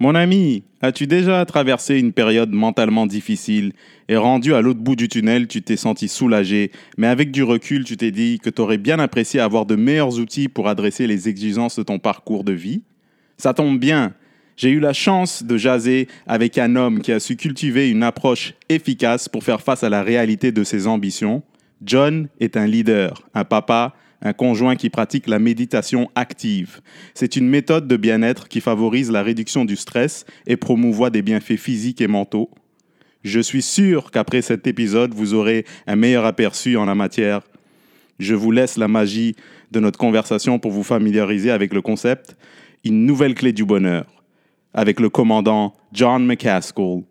Mon ami, as-tu déjà traversé une période mentalement difficile et rendu à l'autre bout du tunnel, tu t'es senti soulagé, mais avec du recul, tu t'es dit que tu aurais bien apprécié avoir de meilleurs outils pour adresser les exigences de ton parcours de vie? Ça tombe bien. J'ai eu la chance de jaser avec un homme qui a su cultiver une approche efficace pour faire face à la réalité de ses ambitions. John est un leader, un papa, un conjoint qui pratique la méditation active. C'est une méthode de bien-être qui favorise la réduction du stress et promouvoit des bienfaits physiques et mentaux. Je suis sûr qu'après cet épisode, vous aurez un meilleur aperçu en la matière. Je vous laisse la magie de notre conversation pour vous familiariser avec le concept Une nouvelle clé du bonheur avec le commandant John McCaskill,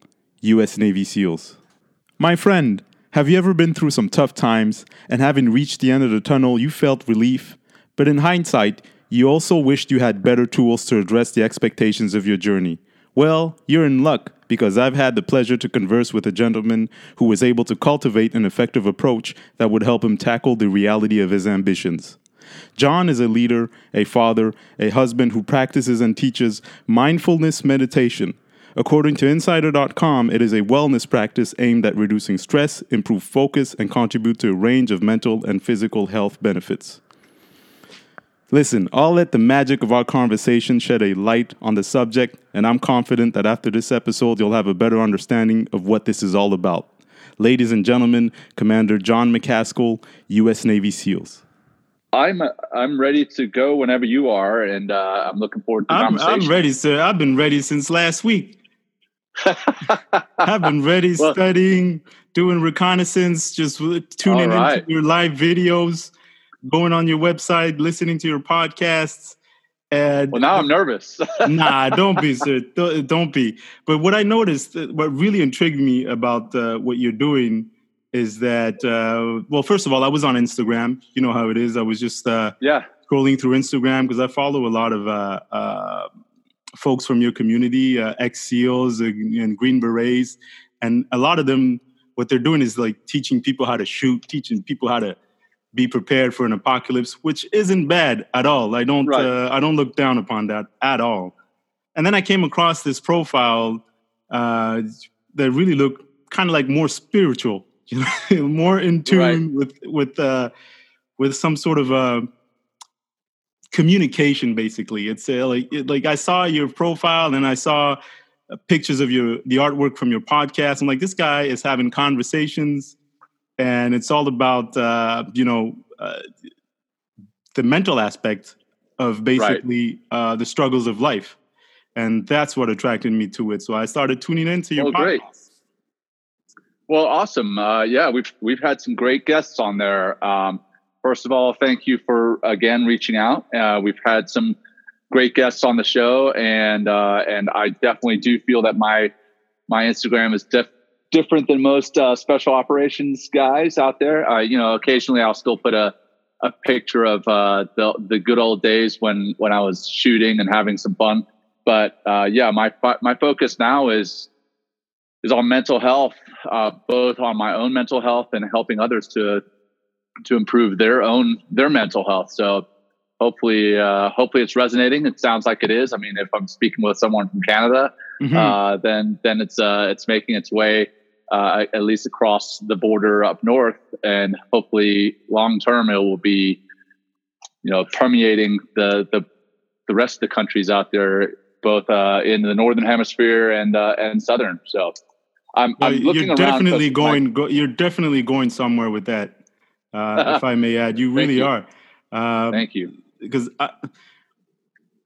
US Navy SEALs. My friend, Have you ever been through some tough times and having reached the end of the tunnel, you felt relief? But in hindsight, you also wished you had better tools to address the expectations of your journey. Well, you're in luck because I've had the pleasure to converse with a gentleman who was able to cultivate an effective approach that would help him tackle the reality of his ambitions. John is a leader, a father, a husband who practices and teaches mindfulness meditation According to Insider.com, it is a wellness practice aimed at reducing stress, improve focus, and contribute to a range of mental and physical health benefits. Listen, I'll let the magic of our conversation shed a light on the subject, and I'm confident that after this episode, you'll have a better understanding of what this is all about. Ladies and gentlemen, Commander John McCaskill, U.S. Navy SEALs. I'm I'm ready to go whenever you are, and uh, I'm looking forward to the I'm, conversation. I'm ready, sir. I've been ready since last week. I've been ready, well, studying, doing reconnaissance, just tuning right. into your live videos, going on your website, listening to your podcasts. And well, now I'm nervous. nah, don't be, sir. Don't, be. But what I noticed, uh, what really intrigued me about uh, what you're doing is that, uh, well, first of all, I was on Instagram. You know how it is. I was just uh, yeah scrolling through Instagram because I follow a lot of uh, uh, folks from your community, uh, ex SEALs and Green Berets, and a lot of them, what they're doing is like teaching people how to shoot, teaching people how to be prepared for an apocalypse, which isn't bad at all. I don't, right. uh, I don't look down upon that at all. And then I came across this profile uh, that really looked kind of like more spiritual, you know, more in tune right. with with uh, with some sort of uh, communication basically. It's uh, like it, like i saw your profile and i saw uh, pictures of your the artwork from your podcast. I'm like this guy is having conversations and it's all about uh, you know uh, the mental aspect of basically right. Uh, the struggles of life. And that's what attracted me to it. So i started tuning into your oh, podcast. Great. well awesome. Uh, yeah we've we've had some great guests on there. Um, first of all, thank you for again reaching out. Uh, we've had some great guests on the show, and uh, and I definitely do feel that my my Instagram is def- different than most uh, special operations guys out there. Uh, you know, occasionally I'll still put a a picture of uh, the the good old days when when I was shooting and having some fun. But uh, yeah, my my focus now is is on mental health, both on my own mental health and helping others to to improve their own their mental health. So hopefully, uh, hopefully it's resonating. It sounds like it is. I mean, if I'm speaking with someone from Canada, mm-hmm. uh, then then it's uh, it's making its way uh, at least across the border up north, and hopefully long term it will be you know permeating the the the rest of the countries out there, both uh, in the northern hemisphere and uh, and southern. So. I'm, I'm looking you're definitely going. Go, you're definitely going somewhere with that uh, if I may add. You really you. are. Uh, Thank you. Because I,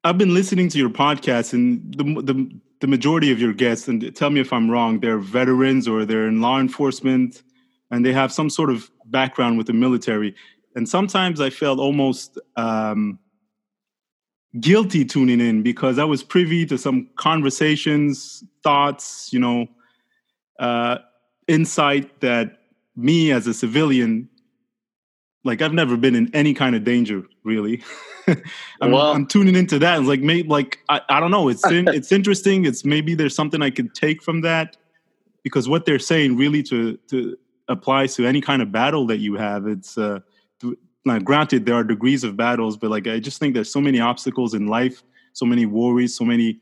have been listening to your podcast, and the, the the majority of your guests, and tell me if I'm wrong, they're veterans or they're in law enforcement, and they have some sort of background with the military. And sometimes I felt almost um, guilty tuning in because I was privy to some conversations, thoughts, you know, uh, insight that me as a civilian like I've never been in any kind of danger really. I'm, well, I'm, tuning into that. It's like maybe like I, I don't know. It's in, it's interesting. It's maybe there's something I could take from that because what they're saying really to to applies to any kind of battle that you have. It's uh, now granted there are degrees of battles, but like I just think there's so many obstacles in life, so many worries, so many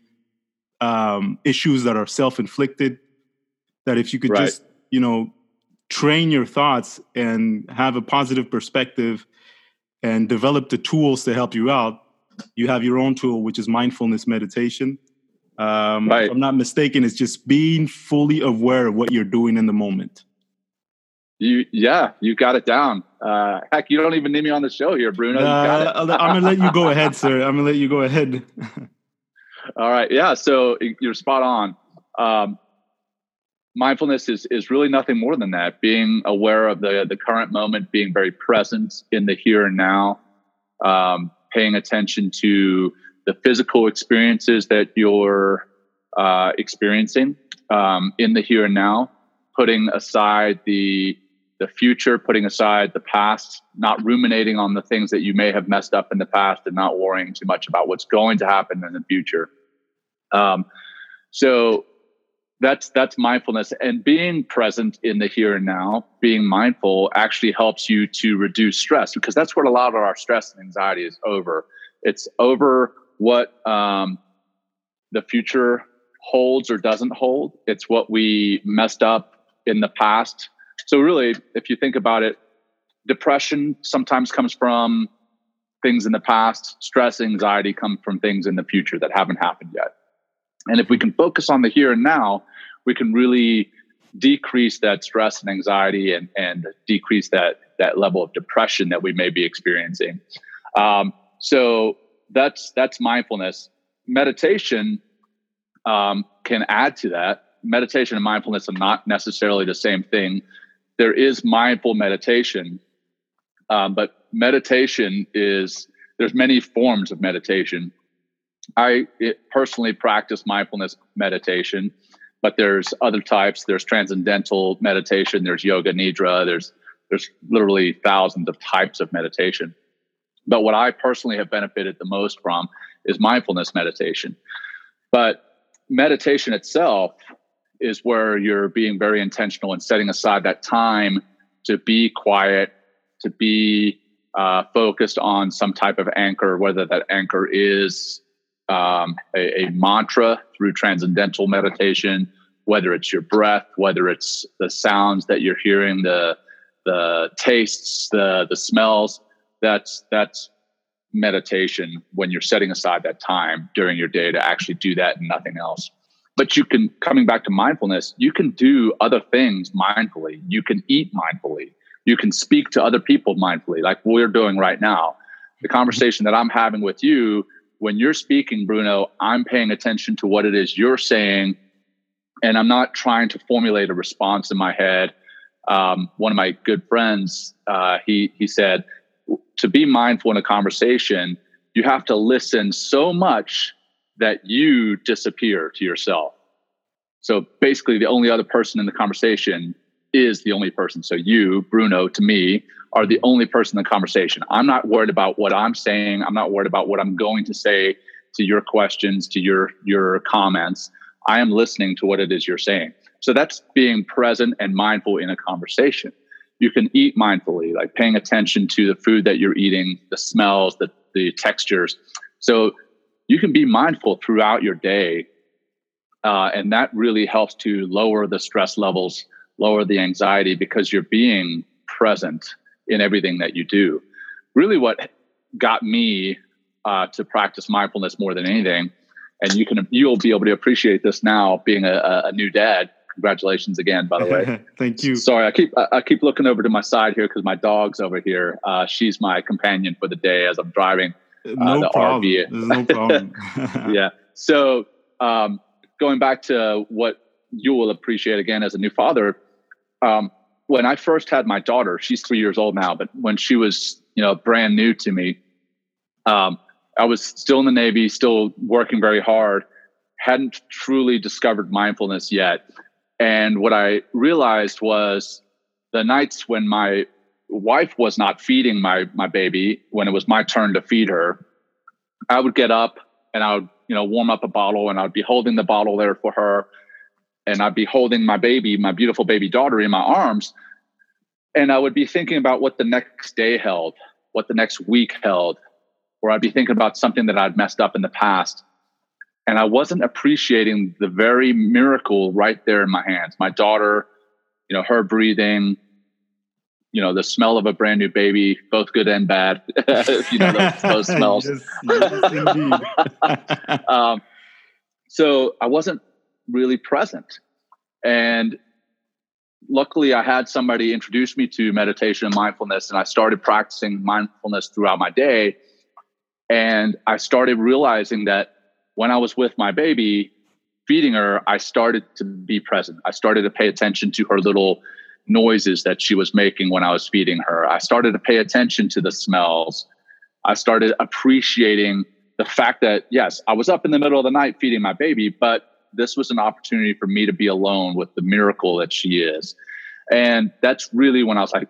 um, issues that are self-inflicted. That if you could right. just, you know, train your thoughts and have a positive perspective and develop the tools to help you out, you have your own tool, which is mindfulness meditation. Um, right. If I'm not mistaken, it's just being fully aware of what you're doing in the moment. You, yeah, you got it down. Uh, heck, you don't even need me on the show here, Bruno. Uh, I'm gonna let you go ahead, sir. I'm gonna let you go ahead. All right, yeah. So you're spot on. Um, mindfulness is is really nothing more than that. Being aware of the the current moment, being very present in the here and now, um, paying attention to the physical experiences that you're uh, experiencing um, in the here and now, putting aside the the future, putting aside the past, not ruminating on the things that you may have messed up in the past, and not worrying too much about what's going to happen in the future. Um, so that's that's mindfulness. And being present in the here and now being mindful actually helps you to reduce stress because that's what a lot of our stress and anxiety is over. It's over what um, the future holds or doesn't hold. It's what we messed up in the past. So really if you think about it depression sometimes comes from things in the past. Stress anxiety come from things in the future that haven't happened yet and if we can focus on the here and now, we can really decrease that stress and anxiety and, and decrease that, that level of depression that we may be experiencing. Um, so that's, that's mindfulness. Meditation um, can add to that. Meditation and mindfulness are not necessarily the same thing. There is mindful meditation, um, but meditation is, there's many forms of meditation I personally practice mindfulness meditation, but there's other types. There's transcendental meditation. There's yoga nidra. There's there's literally thousands of types of meditation. But what I personally have benefited the most from is mindfulness meditation. But meditation itself is where you're being very intentional and setting aside that time to be quiet, to be uh, focused on some type of anchor, whether that anchor is um, a, a, mantra through transcendental meditation, whether it's your breath, whether it's the sounds that you're hearing, the the tastes, the the smells. That's that's meditation when you're setting aside that time during your day to actually do that and nothing else. But you can coming back to mindfulness, you can do other things mindfully. You can eat mindfully. You can speak to other people mindfully, like we're doing right now. The conversation that I'm having with you when you're speaking, Bruno, I'm paying attention to what it is you're saying, and I'm not trying to formulate a response in my head. Um, one of my good friends, uh, he he said, to be mindful in a conversation, you have to listen so much that you disappear to yourself. So basically, the only other person in the conversation is the only person. So you, Bruno, to me, are the only person in the conversation. I'm not worried about what I'm saying. I'm not worried about what I'm going to say to your questions, to your your comments. I am listening to what it is you're saying. So that's being present and mindful in a conversation. You can eat mindfully, like paying attention to the food that you're eating, the smells, the the textures. So you can be mindful throughout your day, uh, and that really helps to lower the stress levels, lower the anxiety because you're being present in everything that you do. Really, what got me uh, to practice mindfulness more than anything, and you can you'll be able to appreciate this now, being a, a new dad. Congratulations again, by the way. Thank you. Sorry, I keep I keep looking over to my side here because my dog's over here. Uh, she's my companion for the day as I'm driving uh, no the problem. RV. no problem. yeah. So um, going back to what you will appreciate again as a new father, um, when I first had my daughter, she's three years old now, but when she was, you know, brand new to me, um, I was still in the Navy, still working very hard, hadn't truly discovered mindfulness yet. And what I realized was the nights when my wife was not feeding my my baby, when it was my turn to feed her, I would get up and I would, you know, warm up a bottle and I'd be holding the bottle there for her and I'd be holding my baby, my beautiful baby daughter in my arms. And I would be thinking about what the next day held, what the next week held, or I'd be thinking about something that I'd messed up in the past. and I wasn't appreciating the very miracle right there in my hands. My daughter, you know, her breathing, you know, the smell of a brand new baby, both good and bad. you know, those, those smells. yes, yes, um, so I wasn't really present. And luckily, I had somebody introduce me to meditation and mindfulness, and I started practicing mindfulness throughout my day. And I started realizing that when I was with my baby, feeding her, I started to be present. I started to pay attention to her little noises that she was making when I was feeding her. I started to pay attention to the smells. I started appreciating the fact that, yes, I was up in the middle of the night feeding my baby, but this was an opportunity for me to be alone with the miracle that she is. And that's really when I was like,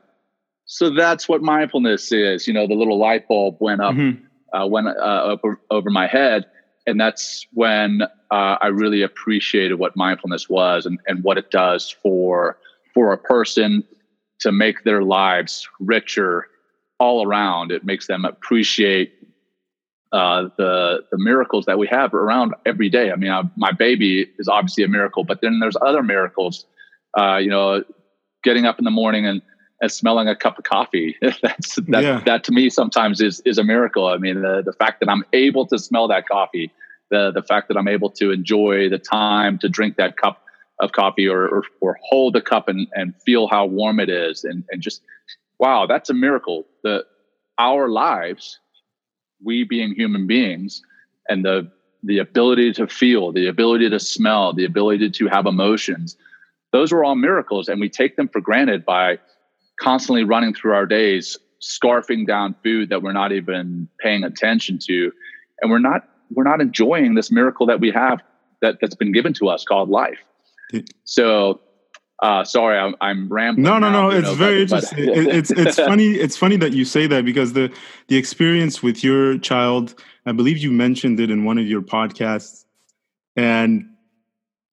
so that's what mindfulness is. You know, the little light bulb went up, mm-hmm. uh, went uh, over, over my head. And that's when uh, I really appreciated what mindfulness was and, and what it does for for a person to make their lives richer all around. It makes them appreciate uh, the the miracles that we have around every day. I mean, I, my baby is obviously a miracle, but then there's other miracles. Uh, you know, getting up in the morning and, and smelling a cup of coffee. That's that, yeah. that to me sometimes is is a miracle. I mean, the the fact that I'm able to smell that coffee, the the fact that I'm able to enjoy the time to drink that cup of coffee or, or, or hold the cup and, and feel how warm it is and, and just wow that's a miracle the our lives we being human beings and the the ability to feel the ability to smell the ability to have emotions those are all miracles. And we take them for granted by constantly running through our days scarfing down food that we're not even paying attention to. And we're not we're not enjoying this miracle that we have that that's been given to us called life. So uh, sorry, I'm, I'm rambling. No, no, no. It's very interesting. It's it's funny. It's funny that you say that because the the experience with your child, I believe you mentioned it in one of your podcasts, and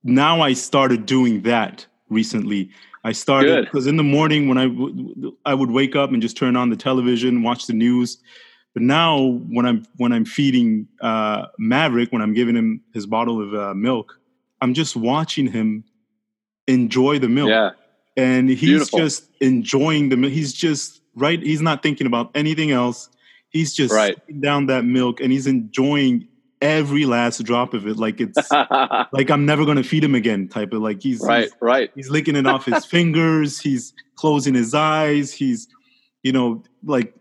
now I started doing that recently. I started because in the morning when I w- I would wake up and just turn on the television, watch the news. But now when I'm when I'm feeding uh, Maverick, when I'm giving him his bottle of uh, milk, I'm just watching him enjoy the milk. Yeah. And he's Beautiful. just enjoying the milk. He's just right. He's not thinking about anything else. He's just right. down that milk and he's enjoying every last drop of it. Like it's like I'm never gonna feed him again type of like he's right, he's, right. He's licking it off his fingers, he's closing his eyes, he's you know, like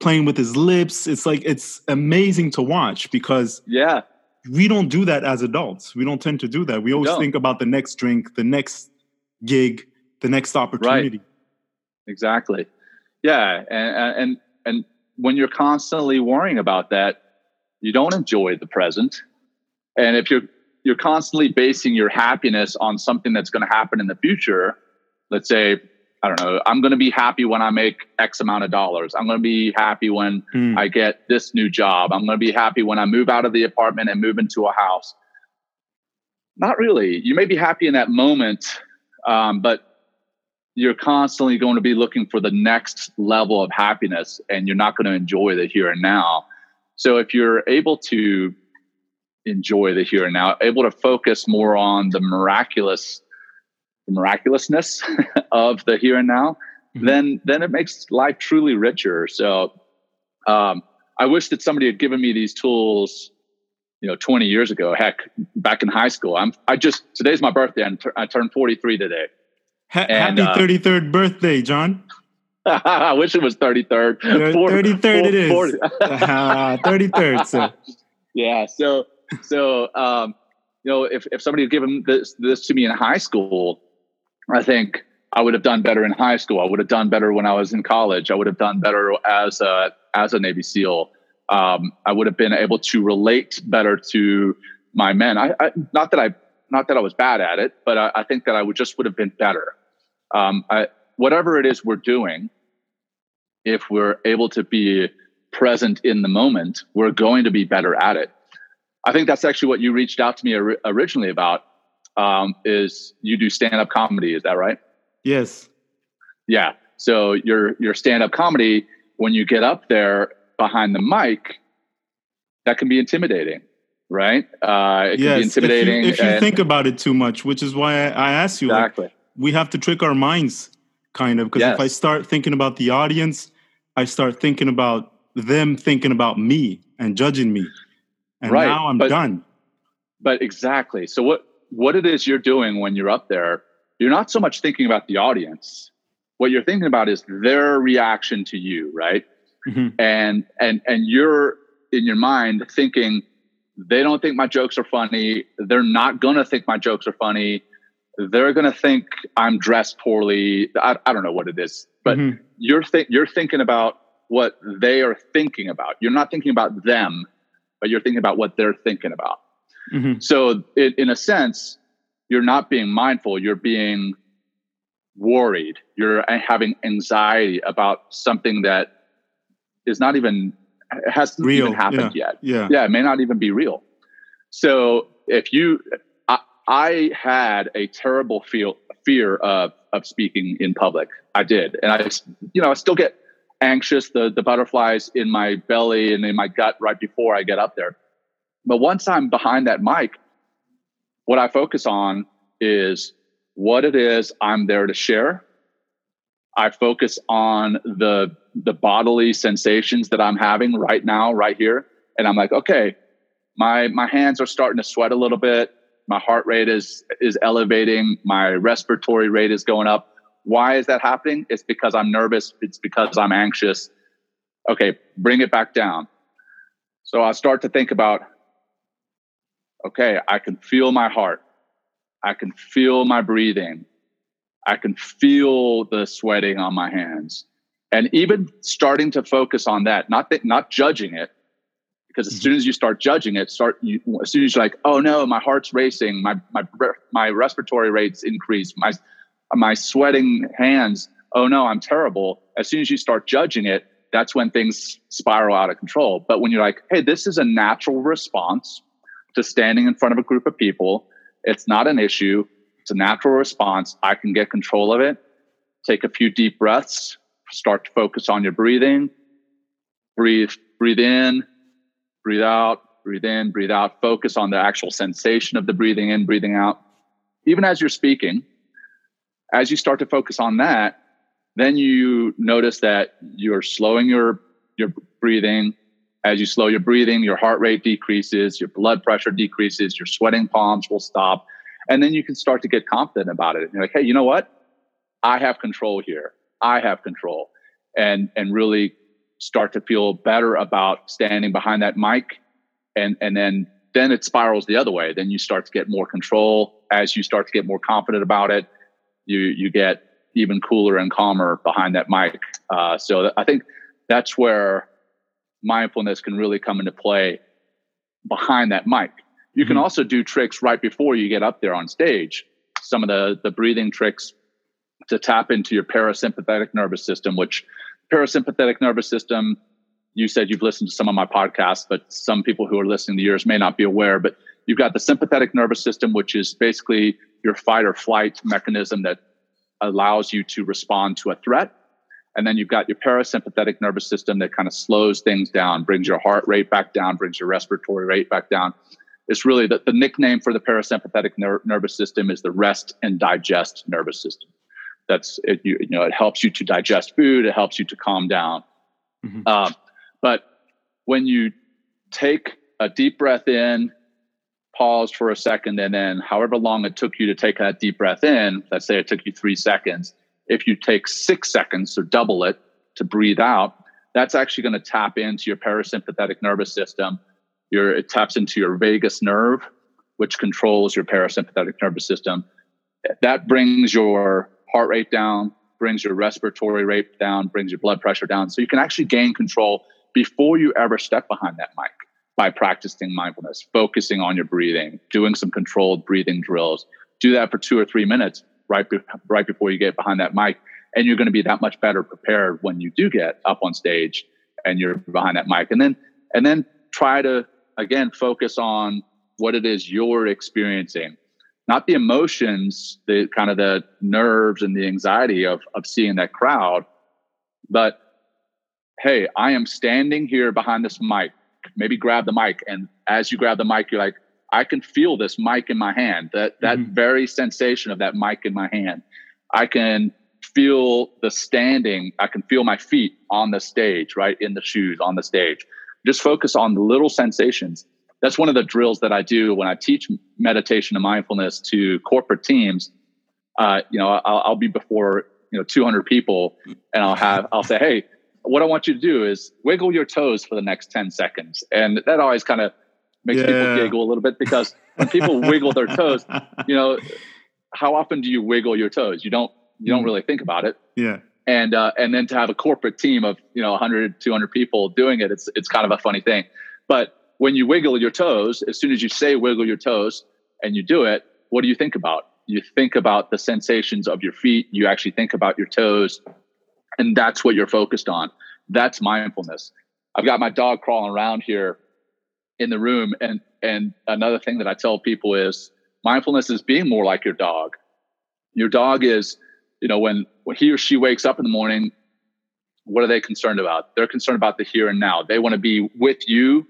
playing with his lips. It's like it's amazing to watch because yeah, we don't do that as adults. We don't tend to do that. We always think about the next drink, the next gig, the next opportunity. Right. Exactly. Yeah, and and and when you're constantly worrying about that, you don't enjoy the present. And if you're you're constantly basing your happiness on something that's going to happen in the future, let's say I don't know, I'm going to be happy when I make X amount of dollars. I'm going to be happy when mm. I get this new job. I'm going to be happy when I move out of the apartment and move into a house. Not really. You may be happy in that moment, um, but you're constantly going to be looking for the next level of happiness and you're not going to enjoy the here and now. So if you're able to enjoy the here and now, able to focus more on the miraculous the miraculousness of the here and now, mm-hmm. then then it makes life truly richer. So um, I wish that somebody had given me these tools, you know, 20 years ago. Heck, back in high school. I'm I just today's my birthday, and I turned 43 today. Ha- and, happy uh, 33rd birthday, John. I wish it was 33rd. 33rd it is. 40. uh, 33rd. So. Yeah. So, so, um, you know, if, if somebody had given this, this to me in high school, I think I would have done better in high school. I would have done better when I was in college. I would have done better as a as a Navy SEAL. Um, I would have been able to relate better to my men. I, I, not that I not that I was bad at it, but I, I think that I would just would have been better. Um, I, whatever it is we're doing, if we're able to be present in the moment, we're going to be better at it. I think that's actually what you reached out to me or- originally about um, is you do stand up comedy. Is that right? Yes. Yeah. So your your stand up comedy, when you get up there behind the mic, that can be intimidating, right? Uh, it can be intimidating. If you, if you and- think about it too much, which is why I, I asked you, like, we have to trick our minds, kind of. Because if I start thinking about the audience, I start thinking about them thinking about me and judging me, and Right, now I'm but- done. but exactly. So what what it is you're doing when you're up there, you're not so much thinking about the audience. What you're thinking about is their reaction to you, right? Mhm. And and and you're in your mind thinking they don't think my jokes are funny. They're not gonna think my jokes are funny. They're gonna think I'm dressed poorly. I, I don't know what it is, but Mhm. you're think you're thinking about what they are thinking about. You're not thinking about them, but you're thinking about what they're thinking about. Mhm. So, it, in a sense, you're not being mindful. You're being worried. You're having anxiety about something that is not even hasn't Real, even happened yet. yeah. Yeah, it may not even be real. So, if you, I, I had a terrible feel fear of of speaking in public. I did, and I, you know, I still get anxious. The the butterflies in my belly and in my gut right before I get up there. But once I'm behind that mic, what I focus on is what it is I'm there to share. I focus on the the bodily sensations that I'm having right now, right here, and I'm like, okay, my my hands are starting to sweat a little bit. My heart rate is is elevating. My respiratory rate is going up. Why is that happening? It's because I'm nervous. It's because I'm anxious. Okay, bring it back down. So I start to think about okay, I can feel my heart. I can feel my breathing. I can feel the sweating on my hands. And even starting to focus on that, not that, not judging it, because as Mhm. soon as you start judging it, start you, as soon as you're like, oh no, my heart's racing, my my my respiratory rates increase, my my sweating hands, oh no, I'm terrible. As soon as you start judging it, that's when things spiral out of control. But when you're like, hey, this is a natural response to standing in front of a group of people. It's not an issue. It's a natural response. I can get control of it. Take a few deep breaths. Start to focus on your breathing. Breathe, breathe in, breathe out, breathe in, breathe out. Focus on the actual sensation of the breathing in, breathing out. Even as you're speaking, as you start to focus on that, then you notice that you're slowing your your breathing. As you slow your breathing, your heart rate decreases, your blood pressure decreases, your sweating palms will stop, and then you can start to get confident about it. And you're like, hey, you know what? I have control here. I have control, and and really start to feel better about standing behind that mic, and and then then it spirals the other way. Then you start to get more control as you start to get more confident about it. You you get even cooler and calmer behind that mic. Uh, so I think that's where mindfulness can really come into play behind that mic. You can Mhm. also do tricks right before you get up there on stage. Some of the the breathing tricks to tap into your parasympathetic nervous system, which parasympathetic nervous system, you said you've listened to some of my podcasts, but some people who are listening to yours may not be aware, but you've got the sympathetic nervous system, which is basically your fight or flight mechanism that allows you to respond to a threat. And then you've got your parasympathetic nervous system that kind of slows things down, brings your heart rate back down, brings your respiratory rate back down. It's really the, the nickname for the parasympathetic ner- nervous system is the rest and digest nervous system. That's it. You, you know, it helps you to digest food. It helps you to calm down. Mhm. Um, but when you take a deep breath in, pause for a second, and then however long it took you to take that deep breath in, let's say it took you three seconds. If you take six seconds or double it to breathe out, that's actually going to tap into your parasympathetic nervous system. Your, it taps into your vagus nerve, which controls your parasympathetic nervous system. That brings your heart rate down, brings your respiratory rate down, brings your blood pressure down. So you can actually gain control before you ever step behind that mic by practicing mindfulness, focusing on your breathing, doing some controlled breathing drills. Do that for two or three minutes right, be- right before you get behind that mic. And you're going to be that much better prepared when you do get up on stage and you're behind that mic. And then, and then try to, again, focus on what it is you're experiencing, not the emotions, the kind of the nerves and the anxiety of, of seeing that crowd, but hey, I am standing here behind this mic maybe grab the mic. And as you grab the mic, you're like, I can feel this mic in my hand. That that mm-hmm. very sensation of that mic in my hand. I can feel the standing. I can feel my feet on the stage, right in the shoes on the stage. Just focus on the little sensations. That's one of the drills that I do when I teach meditation and mindfulness to corporate teams. Uh, you know, I'll, I'll be before you know 200 people, and I'll have I'll say, hey, what I want you to do is wiggle your toes for the next 10 seconds. And that always kind of makes yeah. people giggle a little bit because when people wiggle their toes, you know, how often do you wiggle your toes? You don't, you don't mm. really think about it. Yeah. And, uh, and then to have a corporate team of, you know, 100, 200 people doing it, it's, it's kind of a funny thing. But when you wiggle your toes, as soon as you say wiggle your toes and you do it, what do you think about? You think about the sensations of your feet. You actually think about your toes and that's what you're focused on. That's mindfulness. I've got my dog crawling around here in the room, and and another thing that I tell people is mindfulness is being more like your dog. Your dog is, you know, when when he or she wakes up in the morning, what are they concerned about? They're concerned about the here and now. They want to be with you.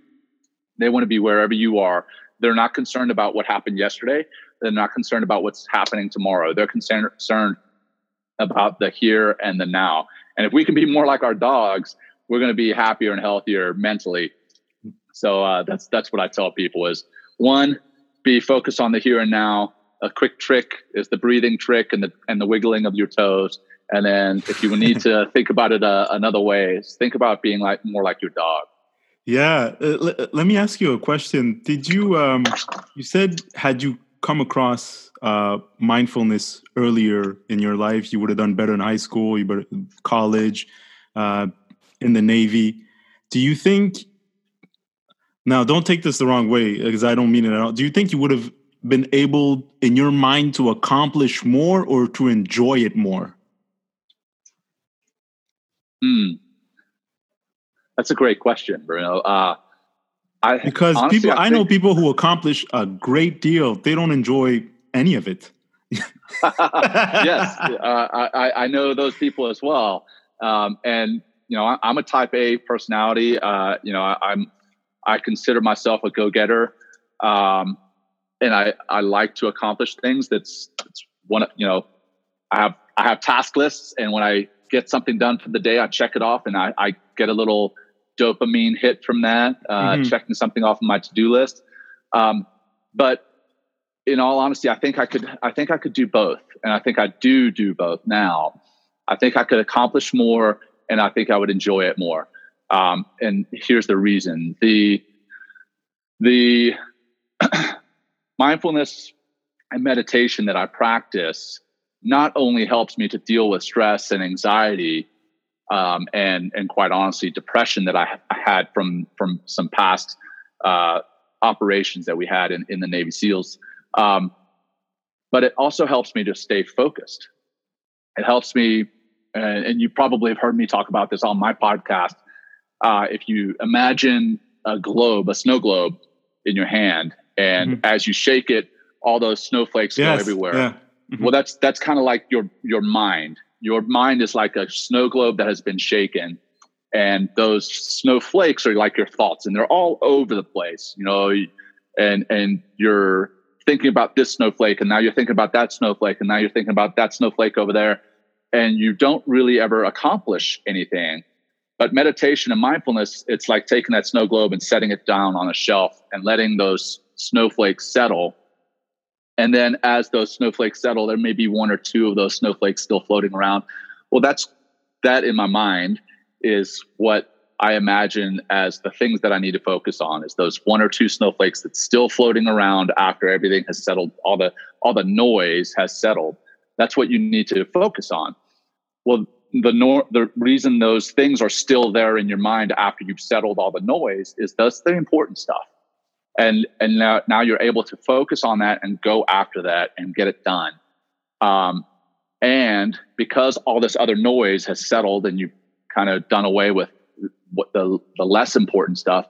They want to be wherever you are. They're not concerned about what happened yesterday. They're not concerned about what's happening tomorrow. They're concerned about the here and the now. And if we can be more like our dogs, we're going to be happier and healthier mentally. So uh, that's that's what I tell people is one, be focused on the here and now. A quick trick is the breathing trick and the and the wiggling of your toes. And then if you need to think about it uh, another way, think about being like more like your dog. Yeah. Uh, l- let me ask you a question. Did you um, you said had you come across uh, mindfulness earlier in your life, you would have done better in high school, you better college, uh, in the Navy. Do you think? Now, don't take this the wrong way, because I don't mean it at all. Do you think you would have been able, in your mind, to accomplish more or to enjoy it more? Hmm. That's a great question, Bruno. Uh, I, because honestly, people, I, I know people who accomplish a great deal. They don't enjoy any of it. yes, uh, I, I know those people as well. Um, and you know, I, am a Type A personality. Uh, you know, I, am I consider myself a go getter, um, and I I like to accomplish things. That's, that's one. Of, you know, I have I have task lists, and when I get something done for the day, I check it off, and I, I get a little dopamine hit from that, uh, mm-hmm. checking something off of my to do list. Um, but in all honesty, I think I could. I think I could do both, and I think I do do both now. I think I could accomplish more, and I think I would enjoy it more. Um, and here's the reason: the the mindfulness and meditation that I practice not only helps me to deal with stress and anxiety, um, and and quite honestly, depression that I, I had from from some past uh, operations that we had in, in the Navy SEALs. Um, but it also helps me to stay focused. It helps me, and, and you probably have heard me talk about this on my podcast. Uh, if you imagine a globe, a snow globe in your hand, and mm-hmm. as you shake it, all those snowflakes yes, go everywhere. Yeah. Mm-hmm. Well, that's that's kind of like your your mind your mind is like a snow globe that has been shaken and those snowflakes are like your thoughts and they're all over the place you know and and you're thinking about this snowflake and now you're thinking about that snowflake and now you're thinking about that snowflake over there and you don't really ever accomplish anything but meditation and mindfulness it's like taking that snow globe and setting it down on a shelf and letting those snowflakes settle and then as those snowflakes settle, there may be one or two of those snowflakes still floating around. Well, that's that in my mind is what I imagine as the things that I need to focus on is those one or two snowflakes that's still floating around after everything has settled, all the all the noise has settled. That's what you need to focus on. Well, the nor- the reason those things are still there in your mind after you've settled all the noise is that's the important stuff. And and now now you're able to focus on that and go after that and get it done. Um, and because all this other noise has settled and you've kind of done away with what the the less important stuff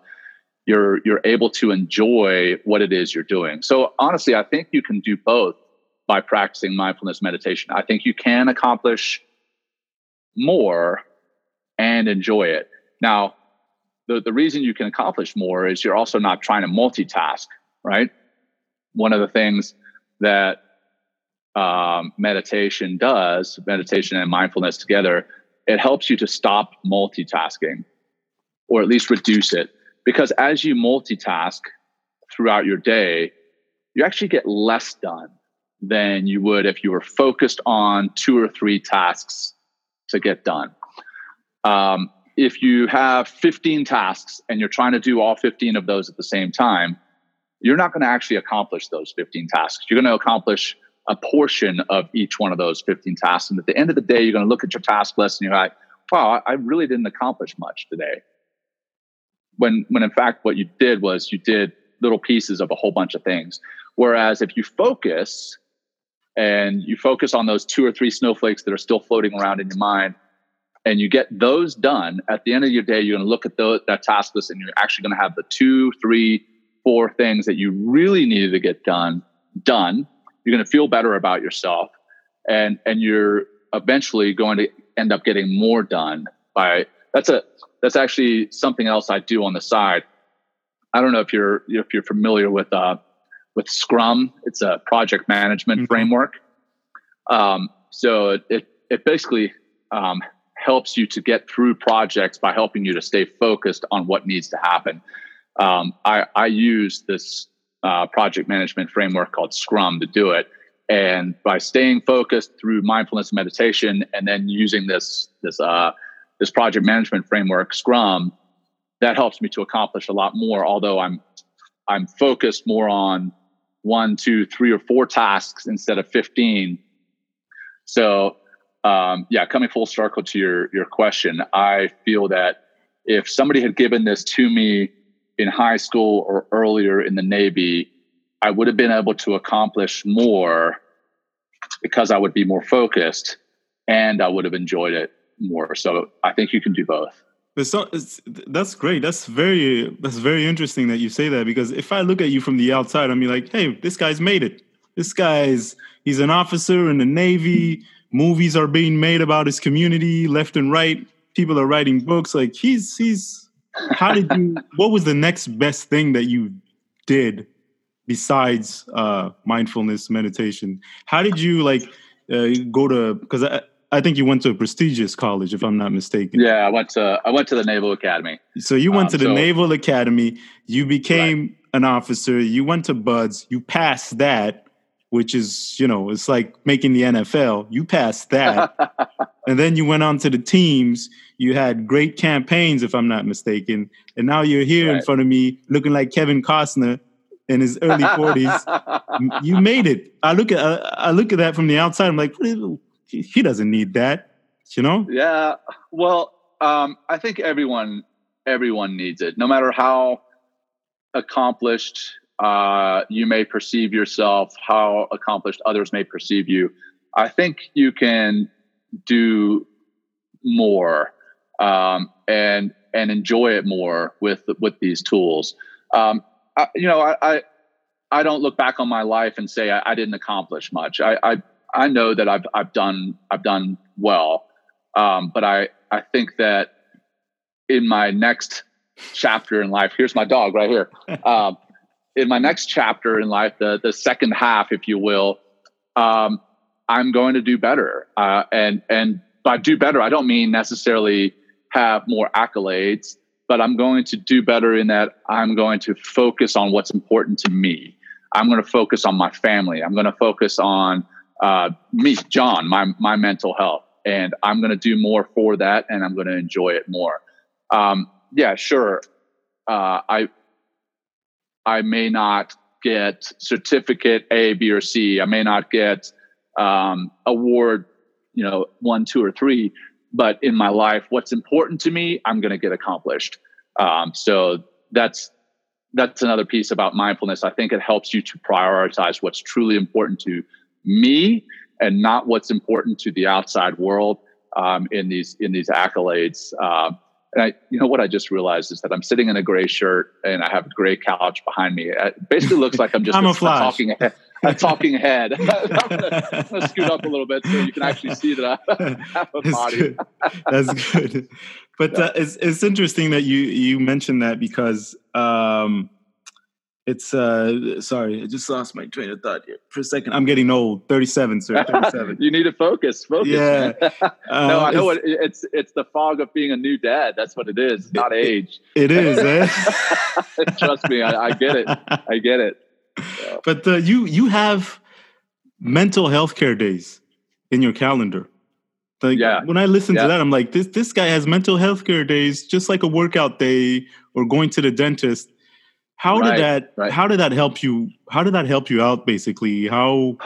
you're you're able to enjoy what it is you're doing. So honestly i think you can do both by practicing mindfulness meditation. I think you can accomplish more and enjoy it now the, the reason you can accomplish more is you're also not trying to multitask, right? One of the things that um, meditation does, meditation and mindfulness together, it helps you to stop multitasking or at least reduce it. Because as you multitask throughout your day, you actually get less done than you would if you were focused on two or three tasks to get done. Um, if you have 15 tasks and you're trying to do all 15 of those at the same time, you're not going to actually accomplish those 15 tasks. You're going to accomplish a portion of each one of those 15 tasks. And at the end of the day, you're going to look at your task list and you're like, wow, I really didn't accomplish much today. When, when in fact, what you did was you did little pieces of a whole bunch of things. Whereas if you focus and you focus on those two or three snowflakes that are still floating around in your mind, and you get those done at the end of your day you're going to look at those, that task list and you're actually going to have the two three four things that you really needed to get done done. You're going to feel better about yourself and and you're eventually going to end up getting more done by that's a that's actually something else i do on the side. I don't know if you're if you're familiar with uh with scrum it's a project management mm-hmm. framework um so it it, basically um, helps you to get through projects by helping you to stay focused on what needs to happen. Um, I, I, use this uh, project management framework called Scrum to do it. And by staying focused through mindfulness meditation, and then using this this uh, this project management framework, Scrum, that helps me to accomplish a lot more. Although I'm I'm focused more on one, two, three, or four tasks instead of fifteen. So um, yeah, coming full circle to your your question, I feel that if somebody had given this to me in high school or earlier in the Navy, I would have been able to accomplish more because I would be more focused and I would have enjoyed it more. So I think you can do both. It's, that's great. That's very that's very interesting that you say that because if I look at you from the outside, I'm like, hey, this guy's made it. This guy's he's an officer in the Navy movies are being made about his community left and right. People are writing books. Like he's he's. How did you? what was the next best thing that you did besides uh, mindfulness meditation? How did you like uh, go to? Because I, think you went to a prestigious college, if I'm not mistaken. Yeah, I went to I went to the Naval Academy. So you went um, to the so, Naval Academy. You became right. an officer. You went to BUD/S. You passed that which is, you know, it's like making the NFL. You passed that. and then you went on to the teams. You had great campaigns, if I'm not mistaken. And now you're here right. in front of me looking like Kevin Costner in his early 40s. you made it. I look at I look at that from the outside. I'm like, he doesn't need that, you know? Yeah. Well, um, I think everyone everyone needs it, no matter how accomplished uh, you may perceive yourself, how accomplished others may perceive you. I think you can do more um, and and enjoy it more with with these tools. Um, I, you know, I, I, I don't look back on my life and say I, I didn't accomplish much. I, I I know that I've I've done I've done well, um, but I I think that in my next chapter in life, here's my dog right here. Um, in my next chapter in life, the the second half, if you will, um, I'm going to do better. Uh, and and by do better, I don't mean necessarily have more accolades, but I'm going to do better in that I'm going to focus on what's important to me. I'm going to focus on my family. I'm going to focus on uh, me, John, my my mental health, and I'm going to do more for that, and I'm going to enjoy it more. Um, yeah, sure. Uh, I I may not get certificate A, B, or C. I may not get um, award, you know, one, two, or three. But in my life, what's important to me, I'm going to get accomplished. Um, so that's that's another piece about mindfulness. I think it helps you to prioritize what's truly important to me and not what's important to the outside world um, in these in these accolades. Uh, and I, you know what I just realized is that I'm sitting in a gray shirt and I have a gray couch behind me. It basically looks like I'm just I'm a, a, talking head. A talking head. I'm going to scoot up a little bit so you can actually see that I have a That's body. Good. That's good. but uh, it's it's interesting that you you mentioned that because um, it's uh sorry, I just lost my train of thought here for a second. I'm getting old, 37, sir. 37. you need to focus. Focus. Yeah. uh, no, I know it's, it's it's the fog of being a new dad. That's what it is. It's not age. It is, eh? Trust me, I, I, get it. I get it. Yeah. But uh, you you have mental health care days in your calendar. Like yeah. when I listen yeah. to that, I'm like, this this guy has mental health care days, just like a workout day or going to the dentist. How right, did that right. how did that help you? How did that help you out basically? How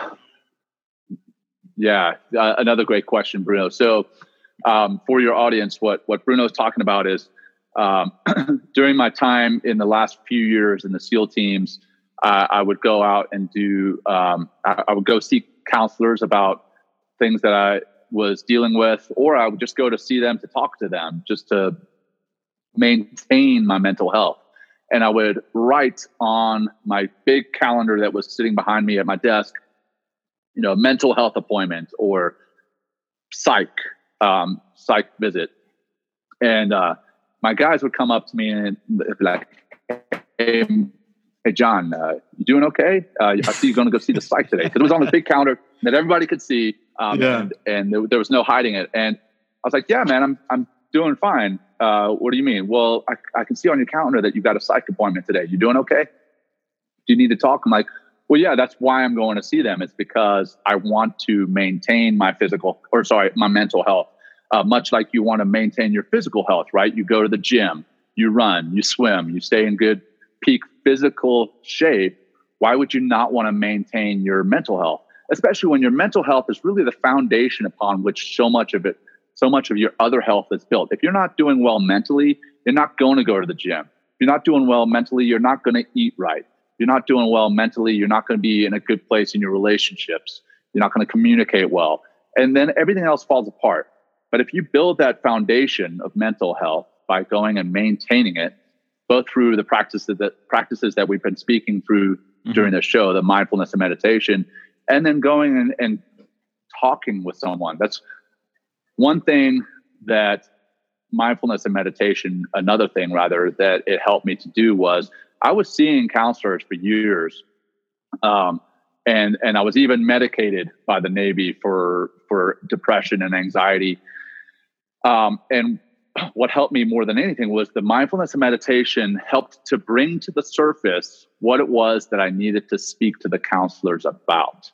Yeah, uh, another great question, Bruno. So um, for your audience, what what Bruno's talking about is um, during my time in the last few years in the SEAL teams, uh, I would go out and do um, I, I would go seek counselors about things that I was dealing with, or I would just go to see them to talk to them just to maintain my mental health. And I would write on my big calendar that was sitting behind me at my desk, you know, mental health appointment or psych, um, psych visit. And uh, my guys would come up to me and be like, hey, hey John, uh, you doing okay? Uh, I see you're going to go see the psych today. Because it was on a big counter that everybody could see um, yeah. and, and there, there, was no hiding it. And I was like, yeah, man, I'm, I'm doing fine. Uh, what do you mean? Well, I, I can see on your calendar that you've got a psych appointment today. You doing okay? Do you need to talk? I'm like, well, yeah, that's why I'm going to see them. It's because I want to maintain my physical, or sorry, my mental health. Uh, much like you want to maintain your physical health, right? You go to the gym, you run, you swim, you stay in good peak physical shape. Why would you not want to maintain your mental health? especially when your mental health is really the foundation upon which so much of it, so much of your other health is built. If you're not doing well mentally, you're not going to go to the gym. If you're not doing well mentally, you're not going to eat right. If you're not doing well mentally, you're not going to be in a good place in your relationships. You're not going to communicate well. And then everything else falls apart. But if you build that foundation of mental health by going and maintaining it, both through the practices that practices that we've been speaking through mm-hmm. during the show, the mindfulness and meditation, and then going and, and talking with someone. That's one thing that mindfulness and meditation, another thing rather, that it helped me to do was I was seeing counselors for years. Um, and, and I was even medicated by the Navy for, for depression and anxiety. Um, and what helped me more than anything was the mindfulness and meditation helped to bring to the surface what it was that I needed to speak to the counselors about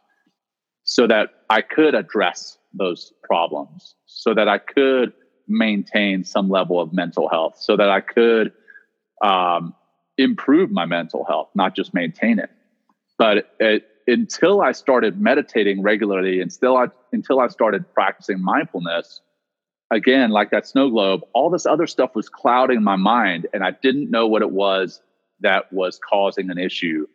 so that I could address those problems, so that I could maintain some level of mental health, so that I could um, improve my mental health, not just maintain it. But it, until I started meditating regularly, and still I, until I started practicing mindfulness, again, like that snow globe, all this other stuff was clouding my mind, and I didn't know what it was that was causing an issue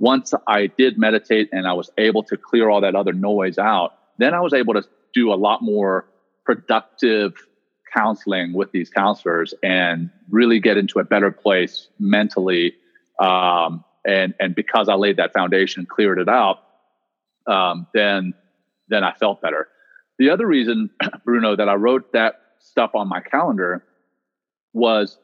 once I did meditate and I was able to clear all that other noise out, then I was able to do a lot more productive counseling with these counselors and really get into a better place mentally. Um, and and because I laid that foundation, and cleared it out, um, then then I felt better. The other reason, Bruno, that I wrote that stuff on my calendar was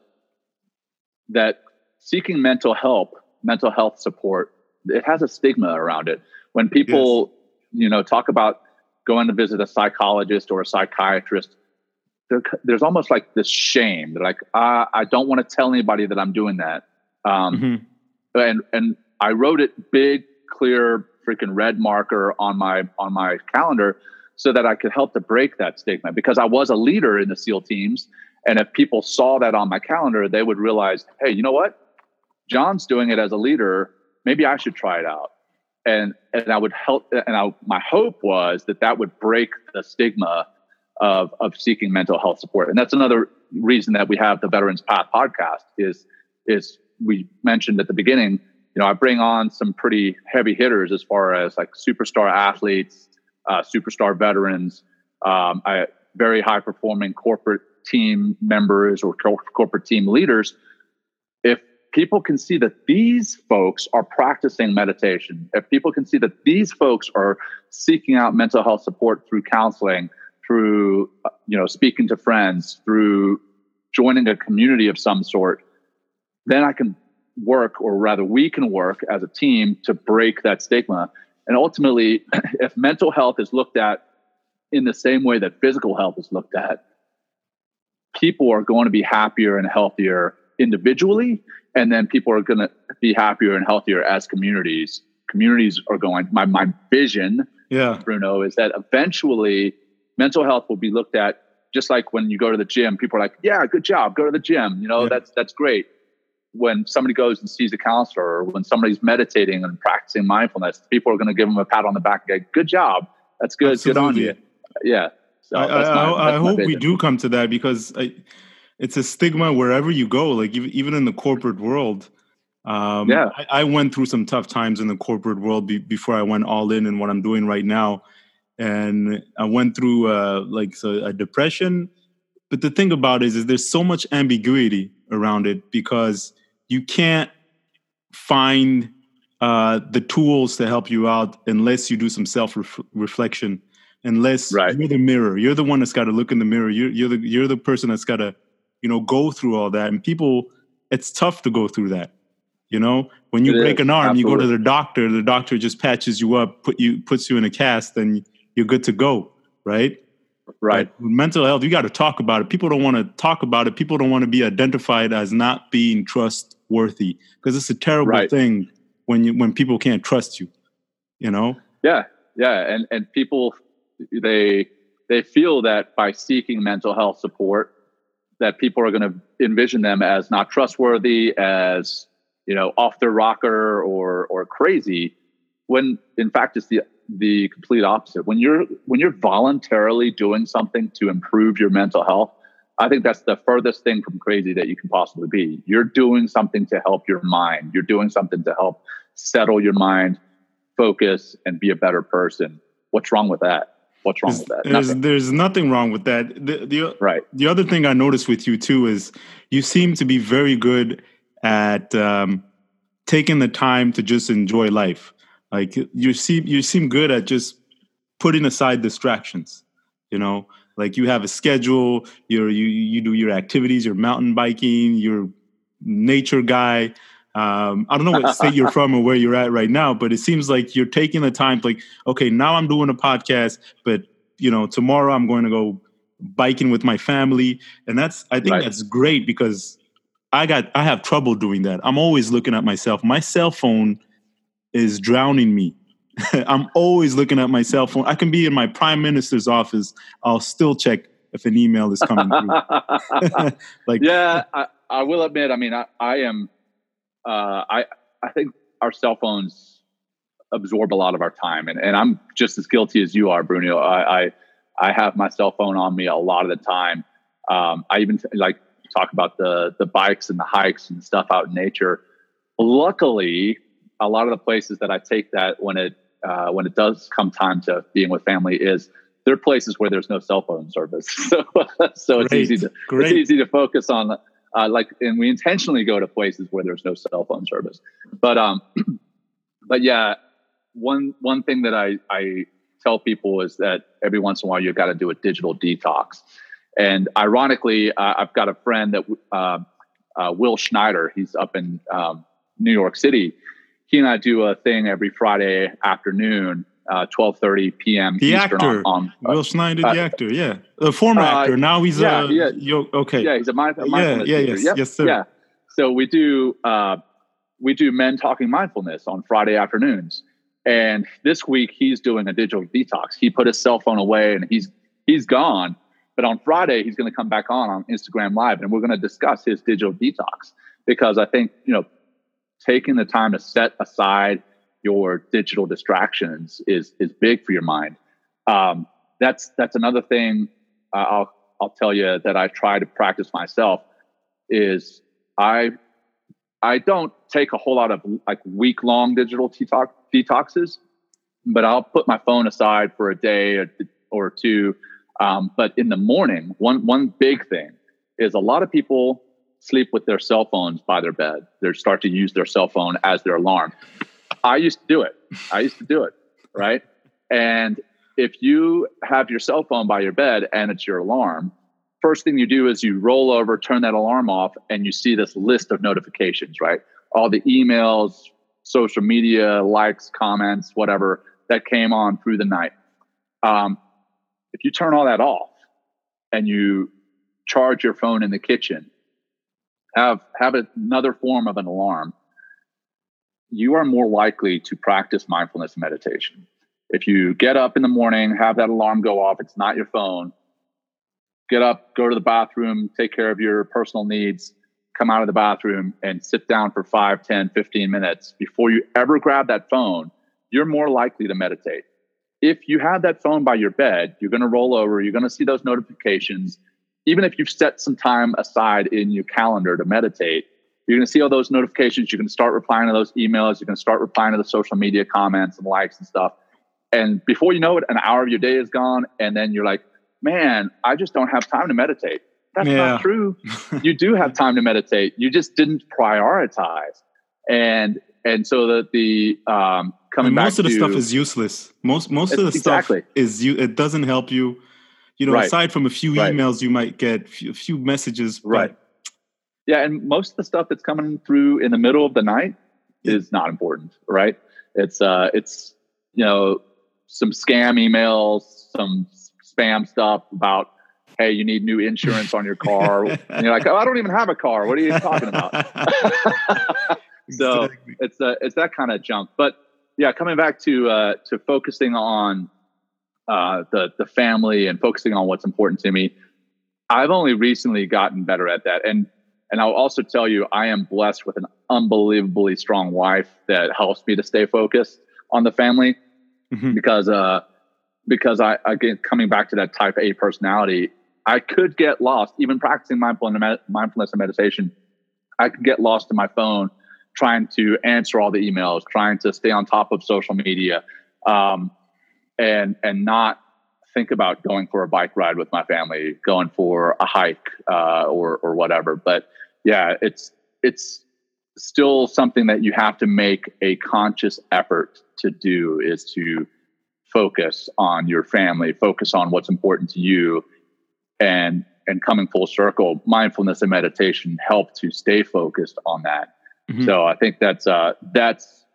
that seeking mental help, mental health support it has a stigma around it. When people, yes. you know, talk about going to visit a psychologist or a psychiatrist, there, there's almost like this shame. They're like, ah, I don't want to tell anybody that I'm doing that. Um, mm-hmm. And and I wrote it big, clear, freaking red marker on my on my calendar so that I could help to break that stigma because I was a leader in the SEAL teams. And if people saw that on my calendar, they would realize, hey, you know what? John's doing it as a leader maybe I should try it out. And, and I would help. And I, my hope was that that would break the stigma of, of seeking mental health support. And that's another reason that we have the Veterans Path podcast is, is we mentioned at the beginning, you know, I bring on some pretty heavy hitters as far as like superstar athletes, uh, superstar veterans, um, I, very high performing corporate team members or co- corporate team leaders. If people can see that these folks are practicing meditation, if people can see that these folks are seeking out mental health support through counseling, through uh, you know speaking to friends, through joining a community of some sort, then I can work, or rather, we can work as a team to break that stigma. And ultimately, if mental health is looked at in the same way that physical health is looked at, people are going to be happier and healthier individually, and then people are going to be happier and healthier as communities. Communities are going. My my vision, Yeah. Bruno, is that eventually mental health will be looked at just like when you go to the gym. People are like, "Yeah, good job, go to the gym." You know, Yeah. that's that's great. When somebody goes and sees a counselor, or when somebody's meditating and practicing mindfulness, people are going to give them a pat on the back and go, "Good job, that's good, good on you." Yeah. So I, I, my- I, I hope we do come to that because I, it's a stigma wherever you go, like even in the corporate world. Um, Yeah. I, I went through some tough times in the corporate world be, before I went all in in what I'm doing right now, and I went through uh, like so a depression. But the thing about it is, is there's so much ambiguity around it because you can't find uh, the tools to help you out unless you do some self reflection. Unless Right. you're the mirror, you're the one that's got to look in the mirror. You're you're the you're the person that's got to, you know, go through all that. And people, it's tough to go through that. You know, when you It break is, an arm, you go to the doctor. The doctor just patches you up, put you puts you in a cast, and you're good to go. Right. right. But mental health, you got to talk about it. People don't want to talk about it. People don't want to be identified as not being trustworthy because it's a terrible Right. thing when you when people can't trust you. You know. Yeah, yeah, and and people they they feel that by seeking mental health support, that people are going to envision them as not trustworthy, as you know, off their rocker or or crazy. When in fact, it's the the complete opposite. When you're when you're voluntarily doing something to improve your mental health, I think that's the furthest thing from crazy that you can possibly be. You're doing something to help your mind. You're doing something to help settle your mind, focus, and be a better person. What's wrong with that? What's wrong There's, with that? there's, Nothing. there's nothing wrong with that. The, the Right. the other thing I noticed with you too is you seem to be very good at um, taking the time to just enjoy life. Like you seem you seem good at just putting aside distractions. You know, like you have a schedule. You're you you do your activities. You're mountain biking. You're nature guy. Um, I don't know what state you're from or where you're at right now, but it seems like you're taking the time. Like, okay, now I'm doing a podcast, but you know, tomorrow I'm going to go biking with my family, and that's I think Right. that's great because I got I have trouble doing that. I'm always looking at myself. My cell phone is drowning me. I'm always looking at my cell phone. I can be in my prime minister's office. I'll still check if an email is coming through. like, yeah, I, I will admit. I mean, I, I am. Uh, I I think our cell phones absorb a lot of our time, and, and I'm just as guilty as you are, Bruno. I, I I have my cell phone on me a lot of the time. Um, I even like talk about the the bikes and the hikes and stuff out in nature. Luckily, a lot of the places that I take that when it uh, when it does come time to being with family is there are places where there's no cell phone service, so so it's Great, easy to great. it's easy to focus on uh, like and we intentionally go to places where there's no cell phone service. But um but yeah one one thing that i i tell people is that every once in a while you've got to do a digital detox. And ironically uh, i've got a friend that uh, uh, will schneider he's up in um, new york city. He and i do a thing every friday afternoon uh, 12.30 p.m The Eastern actor. on, on Will Schneider, uh, the actor, yeah, the former uh, actor. Now he's yeah, uh, yeah. yo- okay. yeah, he's a mind, Yeah, mindfulness yeah, yes, Yep, yes, sir. Yeah. So we do uh, we do men talking mindfulness on Friday afternoons, and this week he's doing a digital detox. He put his cell phone away and he's he's gone. But on Friday he's going to come back on on Instagram Live, and we're going to discuss his digital detox because I think you know taking the time to set aside your digital distractions is is big for your mind. Um, that's that's another thing uh, I'll I'll tell you that I try to practice myself is I I don't take a whole lot of like week long digital detox, detoxes, but I'll put my phone aside for a day or, or two. Um, but in the morning, one one big thing is a lot of people sleep with their cell phones by their bed. They start to use their cell phone as their alarm. I used to do it. I used to do it, right? And if you have your cell phone by your bed and it's your alarm, first thing you do is you roll over, turn that alarm off, and you see this list of notifications, right? All the emails, social media, likes, comments, whatever that came on through the night. Um, if you turn all that off and you charge your phone in the kitchen, have have another form of an alarm, you are more likely to practice mindfulness meditation. If you get up in the morning, have that alarm go off, it's not your phone, get up, go to the bathroom, take care of your personal needs, come out of the bathroom and sit down for 5, 10, 15 minutes before you ever grab that phone, you're more likely to meditate. If you have that phone by your bed, you're going to roll over, you're going to see those notifications. Even if you've set some time aside in your calendar to meditate, you're going to see all those notifications. You're going to start replying to those emails. You're going to start replying to the social media comments and likes and stuff. And before you know it, an hour of your day is gone. And then you're like, man, I just don't have time to meditate. That's yeah. not true. you do have time to meditate. You just didn't prioritize. And and so that the um, coming most back of the to, stuff is useless. Most most of the exactly. stuff is you. It doesn't help you. You know, right. aside from a few right. emails you might get, few, few messages. Right. Yeah, and most of the stuff that's coming through in the middle of the night is not important. Right. It's uh, it's you know some scam emails, some spam stuff about hey, you need new insurance on your car. and you're like, oh, I don't even have a car. What are you talking about? so exactly. it's uh, it's that kind of junk. But yeah, coming back to uh, to focusing on uh, the the family and focusing on what's important to me, I've only recently gotten better at that. And and I'll also tell you, I am blessed with an unbelievably strong wife that helps me to stay focused on the family mm-hmm. because uh because I again coming back to that type A personality, I could get lost even practicing mindfulness and meditation. I could get lost in my phone trying to answer all the emails, trying to stay on top of social media, um, and and not think about going for a bike ride with my family, going for a hike uh, or or whatever. But yeah, it's it's still something that you have to make a conscious effort to do is to focus on your family, focus on what's important to you, and and coming full circle, mindfulness and meditation help to stay focused on that. Mm-hmm. So I think that's uh, that's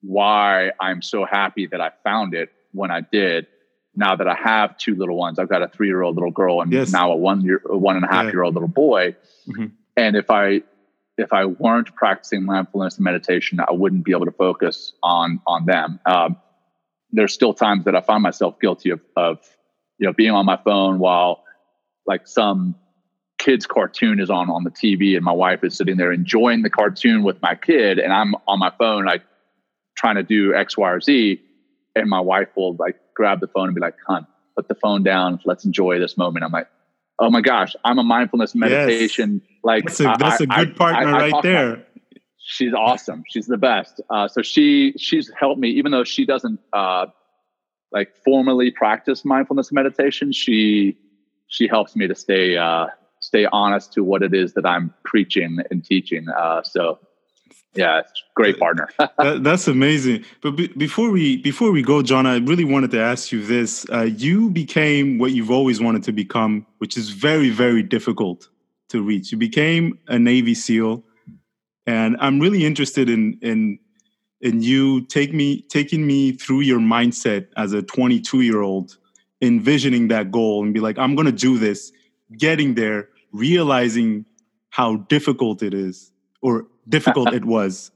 why I'm so happy that I found it when I did. Now that I have two little ones, I've got a three year old little girl and yes. now a one year, one and a half yeah. year old little boy. Mm-hmm. And if I if I weren't practicing mindfulness and meditation, I wouldn't be able to focus on on them. Um, there's still times that I find myself guilty of of you know being on my phone while like some kids cartoon is on on the TV and my wife is sitting there enjoying the cartoon with my kid and I'm on my phone like trying to do X, Y, or Z. And my wife will like grab the phone and be like, "Hun, put the phone down. Let's enjoy this moment." I'm like, "Oh my gosh, I'm a mindfulness meditation yes. like that's a, that's a good partner I, I, right there." she's awesome. She's the best. Uh, so she she's helped me, even though she doesn't uh, like formally practice mindfulness meditation. She she helps me to stay uh, stay honest to what it is that I'm preaching and teaching. Uh, so yeah, great partner. that, that's amazing. But be, before we before we go, John, I really wanted to ask you this: uh, You became what you've always wanted to become, which is very very difficult to reach. You became a Navy SEAL, and I'm really interested in in in you take me taking me through your mindset as a 22 year old envisioning that goal and be like i'm going to do this getting there realizing how difficult it is or difficult it was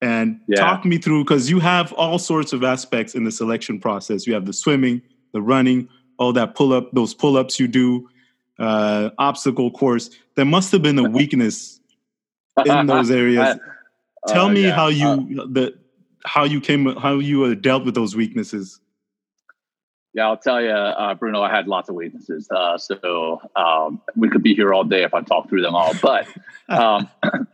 and yeah. talk me through because you have all sorts of aspects in the selection process you have the swimming the running all that pull up those pull ups you do uh, obstacle course there must have been a weakness in those areas tell uh, me yeah. how you uh, the how you came how you uh, dealt with those weaknesses yeah, I'll tell you, uh, Bruno, I had lots of weaknesses. Uh, so um, we could be here all day if I talk through them all. But um,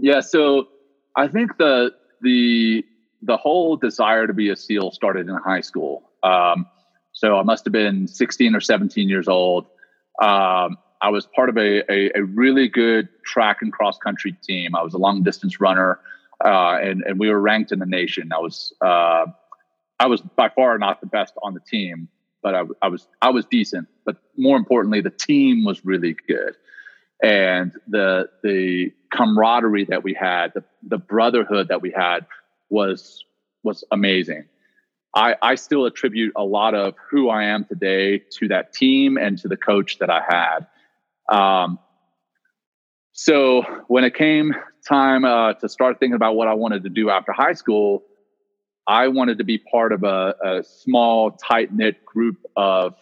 yeah, so I think the the the whole desire to be a SEAL started in high school. Um, so I must have been 16 or 17 years old. Um, I was part of a, a, a, really good track and cross country team. I was a long distance runner, uh, and and we were ranked in the nation. I was uh, I was by far not the best on the team, but I, I was I was decent. But more importantly, the team was really good, and the the camaraderie that we had, the, the brotherhood that we had, was was amazing. I, I still attribute a lot of who I am today to that team and to the coach that I had. Um, so when it came time uh, to start thinking about what I wanted to do after high school, I wanted to be part of a, a small, tight knit group of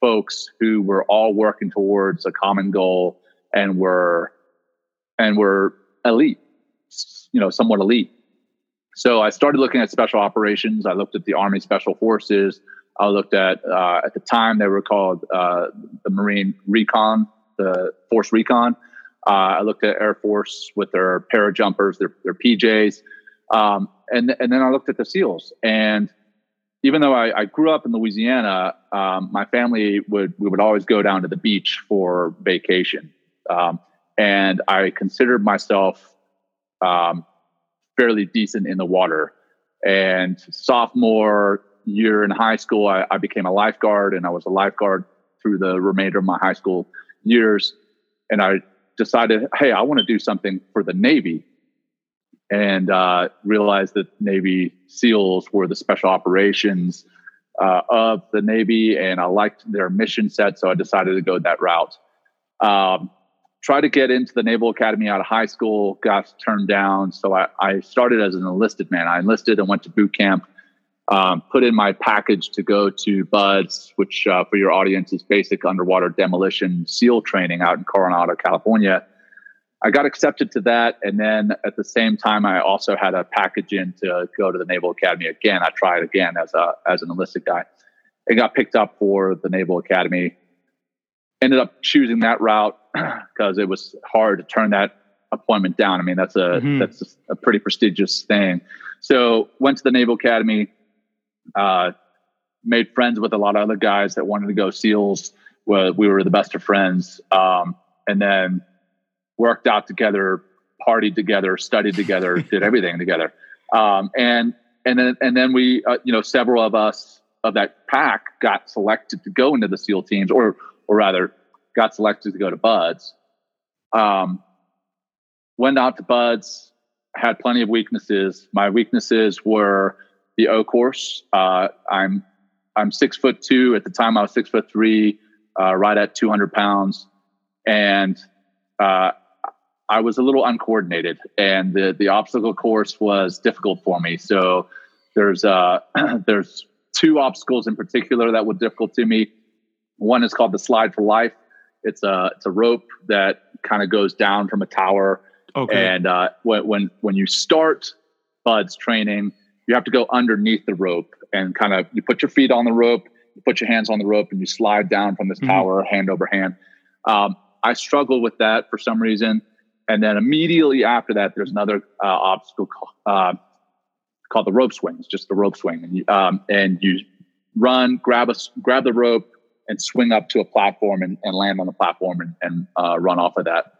folks who were all working towards a common goal and were and were elite, you know, somewhat elite. So I started looking at special operations. I looked at the Army Special Forces. I looked at uh, at the time they were called uh, the Marine Recon, the Force Recon. Uh, I looked at Air Force with their parajumpers, their their PJs, um, and and then I looked at the SEALs. And even though I, I grew up in Louisiana, um, my family would we would always go down to the beach for vacation, um, and I considered myself um, fairly decent in the water. And sophomore year in high school, I, I became a lifeguard, and I was a lifeguard through the remainder of my high school years. And I decided, hey, I want to do something for the Navy, and uh, realized that Navy SEALs were the special operations uh, of the Navy, and I liked their mission set, so I decided to go that route. Um, tried to get into the Naval Academy out of high school, got turned down, so I, I started as an enlisted man. I enlisted and went to boot camp. Um, put in my package to go to BUDS, which uh, for your audience is basic underwater demolition SEAL training out in Coronado, California. I got accepted to that, and then at the same time, I also had a package in to go to the Naval Academy again. I tried again as a as an enlisted guy, and got picked up for the Naval Academy. Ended up choosing that route because it was hard to turn that appointment down. I mean, that's a mm-hmm. that's a pretty prestigious thing. So went to the Naval Academy uh, made friends with a lot of other guys that wanted to go SEALs. Where we were the best of friends, um, and then worked out together, partied together, studied together, did everything together. Um, and and then and then we, uh, you know, several of us of that pack got selected to go into the SEAL teams, or or rather, got selected to go to Buds. Um, went out to Buds, had plenty of weaknesses. My weaknesses were the O course. Uh, I'm I'm six foot two at the time. I was six foot three, uh, right at 200 pounds, and uh, I was a little uncoordinated, and the the obstacle course was difficult for me. So there's uh there's two obstacles in particular that were difficult to me. One is called the slide for life. It's a it's a rope that kind of goes down from a tower. Okay. And uh, when when when you start buds training, you have to go underneath the rope and kind of you put your feet on the rope, you put your hands on the rope, and you slide down from this mm-hmm. tower hand over hand. Um, I struggled with that for some reason, and then immediately after that, there's another uh, obstacle called, uh, called the rope swing. It's just the rope swing, and you, um, and you run, grab a grab the rope, and swing up to a platform and, and land on the platform and, and uh, run off of that.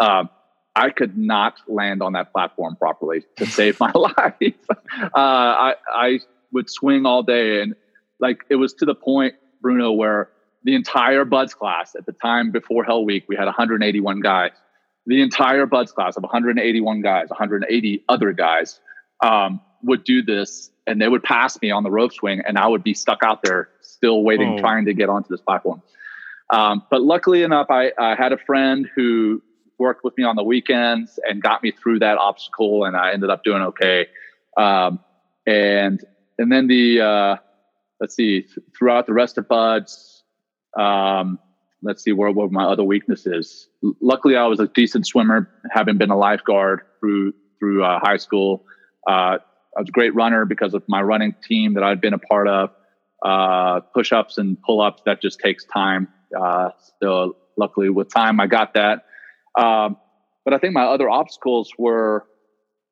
Um, I could not land on that platform properly to save my life. Uh, I, I would swing all day. And like it was to the point, Bruno, where the entire Buds class at the time before Hell Week, we had 181 guys. The entire Buds class of 181 guys, 180 other guys um, would do this and they would pass me on the rope swing and I would be stuck out there still waiting, oh. trying to get onto this platform. Um, but luckily enough, I, I had a friend who worked with me on the weekends and got me through that obstacle, and I ended up doing okay. Um, and and then the uh, let's see throughout the rest of buds. Um, let's see where what my other weaknesses. Luckily, I was a decent swimmer, having been a lifeguard through through uh, high school. Uh, I was a great runner because of my running team that I'd been a part of. Uh, push ups and pull ups that just takes time. Uh, so luckily, with time, I got that. Um, but I think my other obstacles were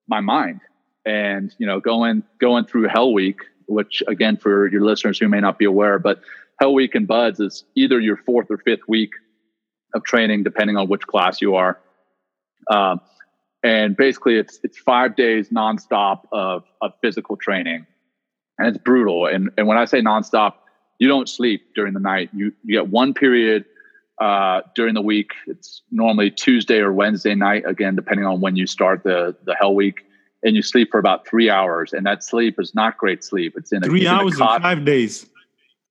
my mind and, you know, going, going through Hell Week, which again, for your listeners who may not be aware, but Hell Week and Buds is either your fourth or fifth week of training, depending on which class you are. Um, and basically it's, it's five days nonstop of, of physical training and it's brutal. And, and when I say nonstop, you don't sleep during the night. You you get one period uh, during the week. It's normally Tuesday or Wednesday night, again, depending on when you start the the Hell Week, and you sleep for about three hours. And that sleep is not great sleep. It's in a, three it's in hours and five days.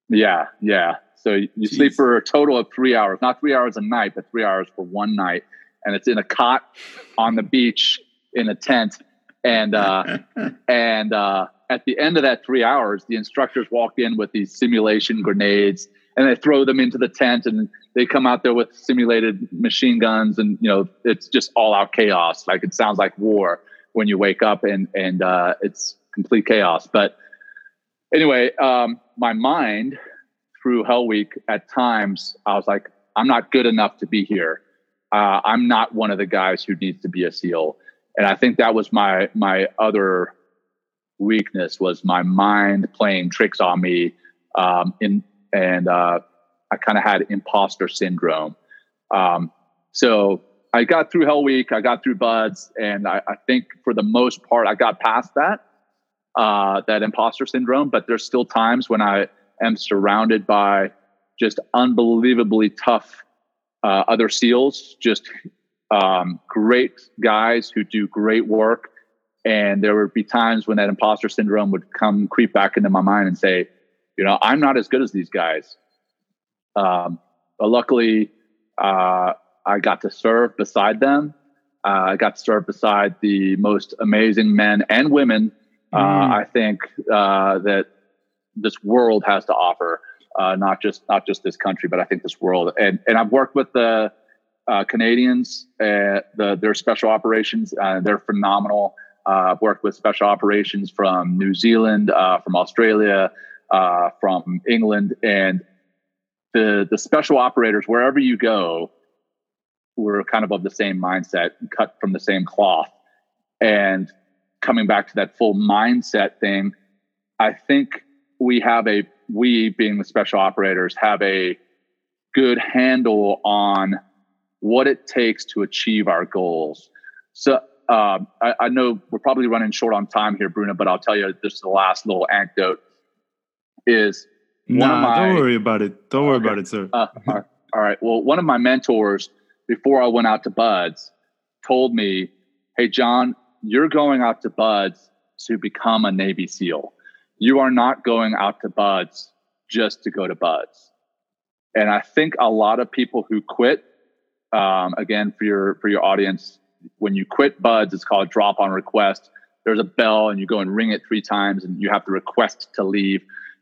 Yeah, yeah. So you Jeez. sleep for a total of three hours, not three hours a night, but three hours for one night. And it's in a cot on the beach in a tent. And uh, and uh, at the end of that three hours, the instructors walk in with these simulation grenades and they throw them into the tent and they come out there with simulated machine guns and you know it's just all out chaos. Like it sounds like war when you wake up and and uh, it's complete chaos. But anyway, um, my mind through Hell Week at times I was like, I'm not good enough to be here. Uh, I'm not one of the guys who needs to be a SEAL, and I think that was my my other weakness was my mind playing tricks on me. Um, in and uh, I kind of had imposter syndrome. Um, so I got through Hell Week, I got through Buds, and I, I think for the most part I got past that uh, that imposter syndrome. But there's still times when I am surrounded by just unbelievably tough uh, other SEALs, just um, great guys who do great work. And there would be times when that imposter syndrome would come creep back into my mind and say, you know, I'm not as good as these guys. Um, but luckily, uh, I got to serve beside them. Uh, I got to serve beside the most amazing men and women. Uh, Mm. I think uh, that this world has to offer, uh, not just not just this country, but I think this world. And and I've worked with the uh, Canadians, uh, the their special operations. Uh, they're phenomenal. Uh, I've worked with special operations from New Zealand, uh, from Australia, from England, and the the special operators wherever you go, we're kind of of the same mindset, cut from the same cloth, and coming back to that full mindset thing, I think we have a we being the special operators have a good handle on what it takes to achieve our goals. So um, I, I know we're probably running short on time here, Bruno, but I'll tell you this is the last little anecdote is one of Nah, my- don't worry about it. Don't worry Okay. about it, sir. uh, all right- all right. Well, one of my mentors before I went out to Buds told me, "Hey, John, you're going out to Buds to become a Navy SEAL. You are not going out to Buds just to go to Buds." And I think a lot of people who quit, um, again for your for your audience, when you quit Buds, it's called drop on request. There's a bell, and you go and ring it three times, and you have to request to leave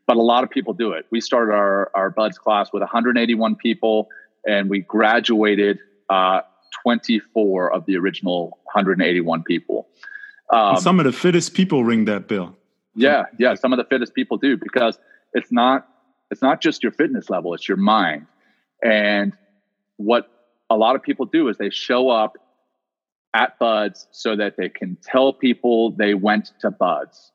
but a lot of people do it. We started our, our Buds class with 181 people, and we graduated uh, 24 of the original 181 people. Um, some of the fittest people ring that bell. Yeah, yeah, some of the fittest people do because it's not it's not just your fitness level; it's your mind. And what a lot of people do is they show up at Buds so that they can tell people they went to Buds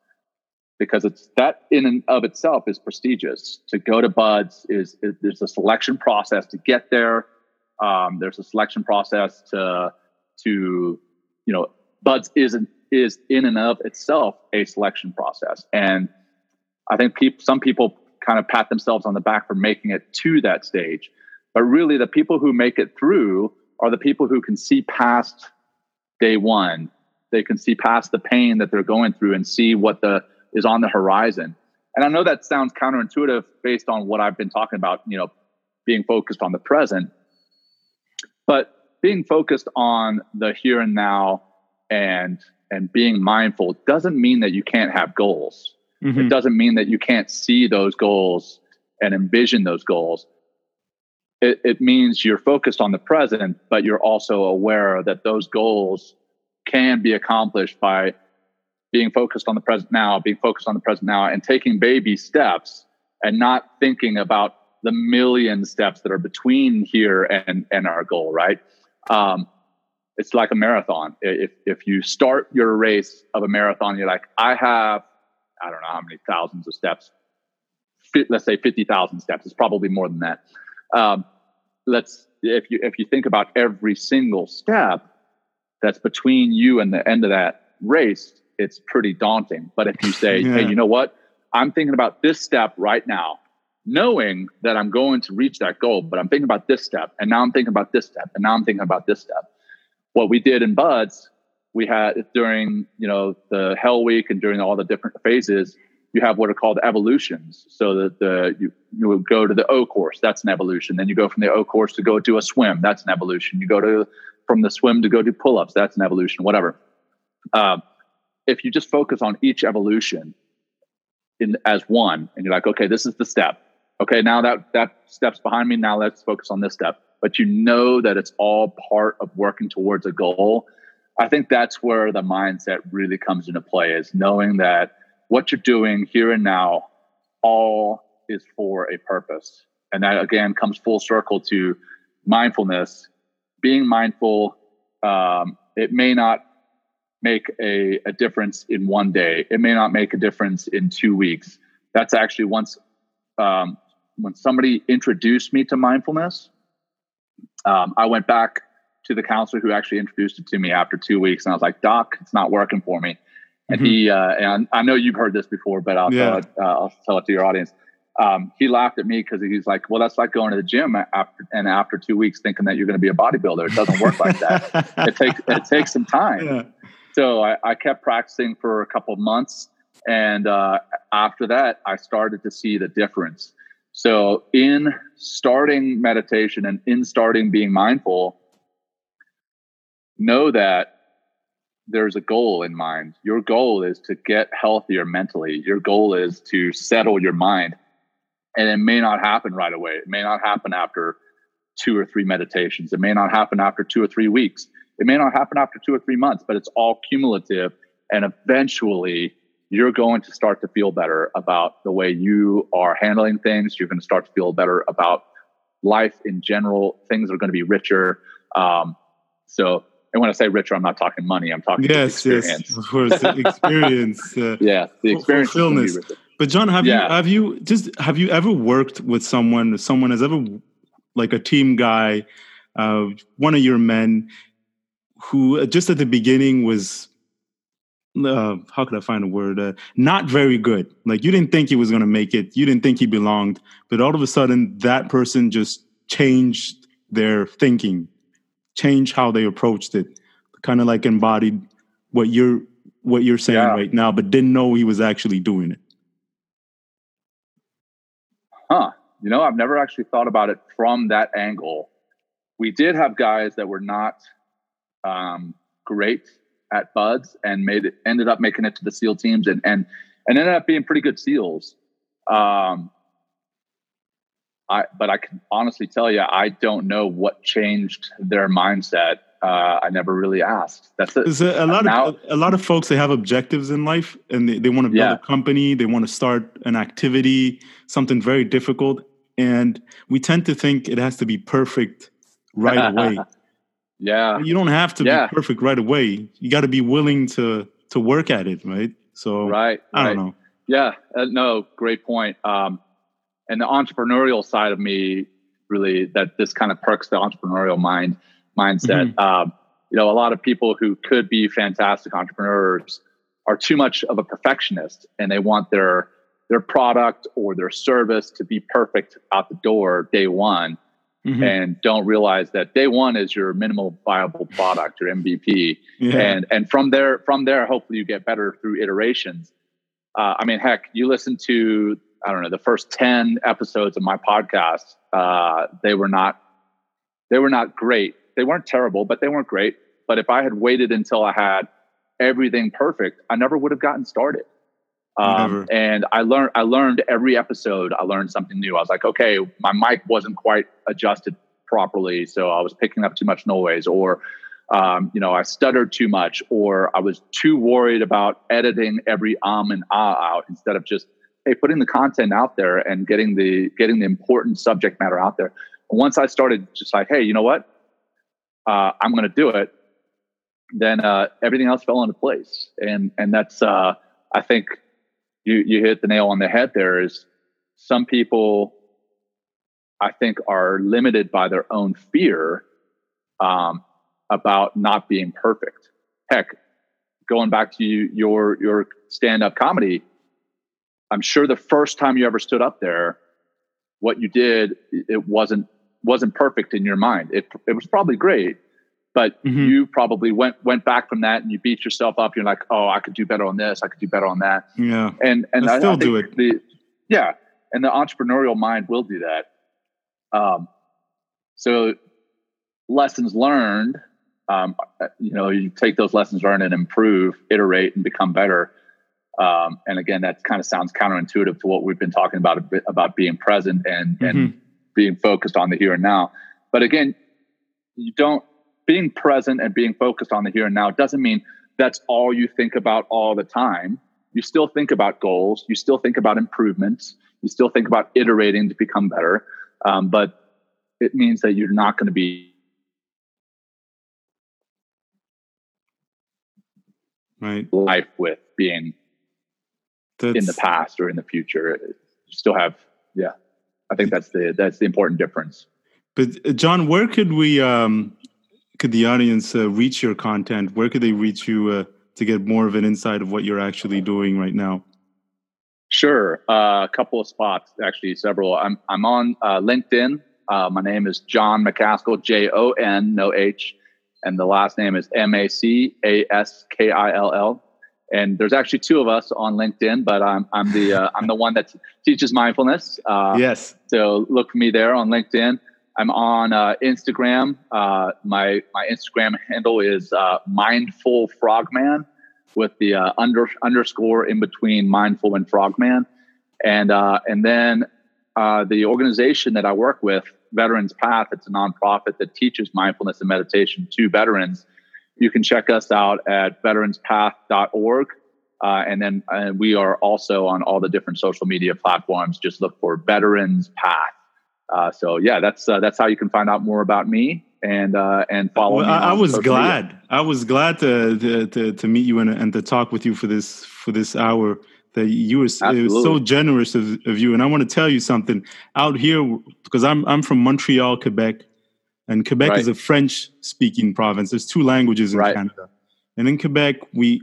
because it's that in and of itself is prestigious. To go to Buds is, is there's a selection process to get there. Um, there's a selection process to to you know Buds isn't is in and of itself a selection process, and I think peop- some people kind of pat themselves on the back for making it to that stage, but really the people who make it through are the people who can see past day one. They can see past the pain that they're going through and see what the is on the horizon. And I know that sounds counterintuitive based on what I've been talking about, you know, being focused on the present. But being focused on the here and now and and being mindful doesn't mean that you can't have goals. Mhm. It doesn't mean that you can't see those goals and envision those goals. It, it means you're focused on the present, but you're also aware that those goals can be accomplished by being focused on the present now, being focused on the present now, and taking baby steps and not thinking about the million steps that are between here and, and our goal, right? Um, it's like a marathon. If, if you start your race of a marathon, you're like, I have, I don't know how many thousands of steps, let's say 50,000 steps. It's probably more than that. Um, let's, if you, if you think about every single step that's between you and the end of that race, it's pretty daunting. But if you say, Yeah. hey, you know what? I'm thinking about this step right now. knowing that I'm going to reach that goal, but I'm thinking about this step, and now I'm thinking about this step, and now I'm thinking about this step. What we did in Buds, we had during you know the Hell Week and during all the different phases, you have what are called evolutions. So that the you, you would go to the O course, that's an evolution. Then you go from the O course to go do a swim, that's an evolution. You go to from the swim to go do pull-ups, that's an evolution. Whatever. Um, if you just focus on each evolution in as one, and you're like, okay, this is the step okay, now that that step's behind me. Now let's focus on this step. But you know that it's all part of working towards a goal. I think that's where the mindset really comes into play is knowing that what you're doing here and now all is for a purpose. And that again comes full circle to mindfulness. Being mindful, um, it may not make a, a difference in one day. It may not make a difference in two weeks. That's actually once um, when somebody introduced me to mindfulness, um, I went back to the counselor who actually introduced it to me after two weeks, and I was like, "Doc, it's not working for me." And mm-hmm. he, uh, and I know you've heard this before, but I'll, yeah. tell, it, uh, I'll tell it to your audience. Um, he laughed at me because he's like, "Well, that's like going to the gym after, and after two weeks thinking that you're going to be a bodybuilder. It doesn't work like that. it takes it takes some time." Yeah. So I, I, kept practicing for a couple months, and uh, after that, I started to see the difference. So, in starting meditation and in starting being mindful, know that there's a goal in mind. Your goal is to get healthier mentally. Your goal is to settle your mind. And it may not happen right away. It may not happen after two or three meditations. It may not happen after two or three weeks. It may not happen after two or three months, but it's all cumulative. And eventually, you're going to start to feel better about the way you are handling things. You're going to start to feel better about life in general. Things are going to be richer. Um, so, and when I say richer, I'm not talking money. I'm talking yes, yes, of course, experience. Uh, yeah, the experience. Fulfillment. But John, have yeah. you have you just have you ever worked with someone? Someone has ever like a team guy, uh, one of your men, who uh, just at the beginning was uh, how could I find a word? Uh, not very good. Like you didn't think he was going to make it. You didn't think he belonged, but all of a sudden that person just changed their thinking, changed how they approached it, kind of like embodied what you're what you're saying yeah. right now, but didn't know he was actually doing it. Huh. You know, I've never actually thought about it from that angle. We did have guys that were not um, great at Buds and made it ended up making it to the SEAL teams and and and ended up being pretty good SEALs. Um, I but I can honestly tell you I don't know what changed their mindset. Uh, I never really asked. That's it. A, a lot now, of a lot of folks they have objectives in life and they, they want to build yeah. a company. They want to start an activity, something very difficult, and we tend to think it has to be perfect right away. Yeah. You don't have to yeah. be perfect right away. You got to be willing to to work at it, right? So right, I right. don't know. Yeah, uh, no, great point. Um, and the entrepreneurial side of me really that this kind of perks the entrepreneurial mind mindset. Mm-hmm. Um, you know, a lot of people who could be fantastic entrepreneurs are too much of a perfectionist, and they want their their product or their service to be perfect out the door day one mm-hmm. and don't realize that day one is your minimal viable product, your MVP. Yeah. And and from there, from there, hopefully you get better through iterations. Uh, I mean, heck, you listen to I don't know the first ten episodes of my podcast. Uh, they were not they were not great. They weren't terrible, but they weren't great. But if I had waited until I had everything perfect, I never would have gotten started. Um, and I learned, I learned every episode, I learned something new. I was like, okay, my mic wasn't quite adjusted properly. So I was picking up too much noise or, um, you know, I stuttered too much or I was too worried about editing every um and ah out instead of just, Hey, putting the content out there and getting the, getting the important subject matter out there. Once I started just like, Hey, you know what? Uh, I'm going to do it. Then, uh, everything else fell into place. And, and that's, uh, I think you you hit the nail on the head there is some people i think are limited by their own fear um, about not being perfect heck going back to you, your your stand-up comedy i'm sure the first time you ever stood up there what you did it wasn't wasn't perfect in your mind. It it was probably great, but mm-hmm. you probably went went back from that and you beat yourself up. You're like, oh, I could do better on this. I could do better on that. Yeah, and and I, I still I do it. The, yeah, and the entrepreneurial mind will do that. Um, so lessons learned. Um, you know, you take those lessons learned and improve, iterate, and become better. Um, and again, that kind of sounds counterintuitive to what we've been talking about about being present and mm-hmm. and being focused on the here and now. But again, you don't being present and being focused on the here and now doesn't mean that's all you think about all the time. You still think about goals. You still think about improvements. You still think about iterating to become better. Um, but it means that you're not going to be right life with being that's, in the past or in the future. You still have, yeah. I think that's the that's the important difference. But uh, Jon, where could we um, could the audience uh, reach your content? Where could they reach you uh, to get more of an insight of what you're actually doing right now? Sure, uh, a couple of spots, actually, several. I'm I'm on uh, LinkedIn. Uh, my name is Jon Macaskill, J O N, no H, and the last name is M A C A S K I L L and there's actually two of us on LinkedIn, but I'm I'm the uh, I'm the one that teaches mindfulness. Uh, yes. So look for me there on LinkedIn. I'm on uh, Instagram. Uh, my my Instagram handle is uh, mindful frogman with the uh, under underscore in between mindful and frogman, and and then the organization that I work with, Veterans Path. It's a nonprofit that teaches mindfulness and meditation to veterans you can check us out at veteranspath.org. Uh, and then uh, we are also on all the different social media platforms. Just look for Veterans Path. Uh, so yeah, that's uh, that's how you can find out more about me and uh, and follow well, me. I, was glad. Media. I was glad to, to to, to meet you and, and to talk with you for this for this hour. That you were it was so generous of, of you, and I want to tell you something out here because I'm I'm from Montreal, Quebec, and Quebec right. is a French speaking province. There's two languages in right. Canada. And in Quebec, we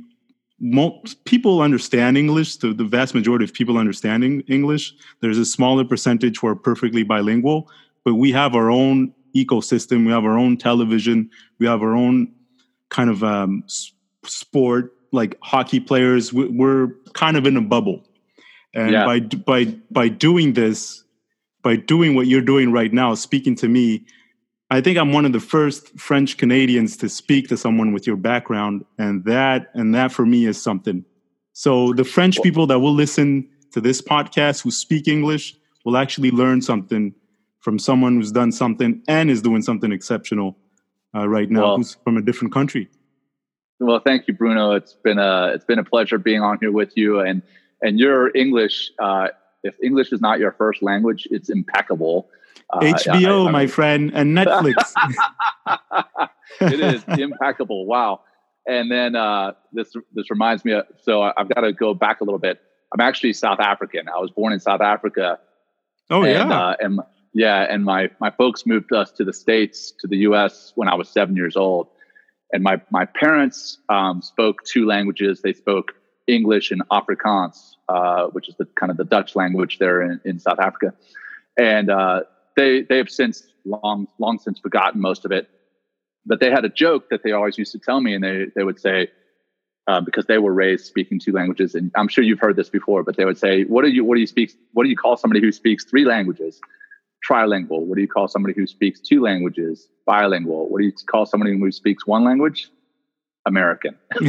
most people understand English. The, the vast majority of people understanding English. There's a smaller percentage who are perfectly bilingual, but we have our own ecosystem. We have our own television. We have our own kind of um, sport, like hockey players. We're kind of in a bubble, and yeah. by by by doing this, by doing what you're doing right now, speaking to me, I think I'm one of the first French Canadians to speak to someone with your background, and that and that for me is something. So the French people that will listen to this podcast who speak English will actually learn something from someone who's done something and is doing something exceptional uh, right now, well, who's from a different country. Well, thank you, Bruno. It's been a it's been a pleasure being on here with you, and and your English. Uh, if English is not your first language, it's impeccable. HBO, uh, I, I my friend, and Netflix. it is impeccable. Wow. And then uh, this this reminds me of so I've got to go back a little bit. I'm actually South African. I was born in South Africa. Oh and, yeah. Uh, and yeah, and my my folks moved us to the states to the U.S. when I was seven years old. And my my parents um, spoke two languages. They spoke English and Afrikaans, uh, which is the kind of the Dutch language there in, in South Africa. And uh, they they have since long long since forgotten most of it. But they had a joke that they always used to tell me, and they they would say uh, because they were raised speaking two languages, and I'm sure you've heard this before. But they would say, "What do you what do you speak? What do you call somebody who speaks three languages?" Trilingual. What do you call somebody who speaks two languages? Bilingual. What do you call somebody who speaks one language? American.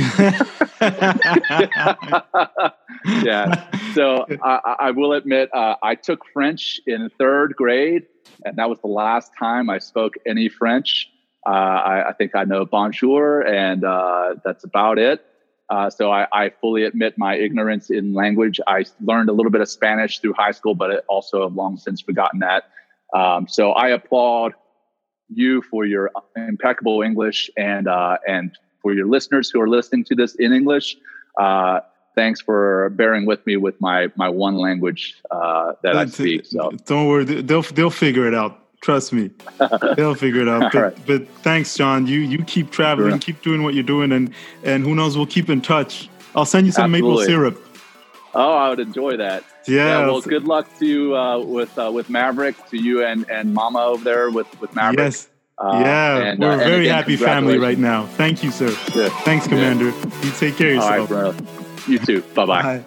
yeah. So I, I will admit, uh, I took French in third grade, and that was the last time I spoke any French. Uh, I, I, think I know bonjour, and uh, that's about it. Uh, so I, I, fully admit my ignorance in language. I learned a little bit of Spanish through high school, but also have long since forgotten that. Um, so I applaud you for your impeccable English and uh, and for your listeners who are listening to this in English. Uh, thanks for bearing with me with my my one language uh, that I speak. So don't worry, they'll they'll figure it out. Trust me, they'll figure it out. But, right. but, thanks, Jon. You you keep traveling, sure. keep doing what you're doing, and and who knows, we'll keep in touch. I'll send you some Absolutely. maple syrup. Oh, I would enjoy that. Yeah. well, good luck to you uh, with uh, with Maverick, to you and and Mama over there with with Maverick. Yes. Uh, yeah, and, we're a uh, very again, happy family right now. Thank you, sir. Yeah. Thanks, Commander. Yeah. You take care of yourself. All right, bro. You too. Bye-bye. bye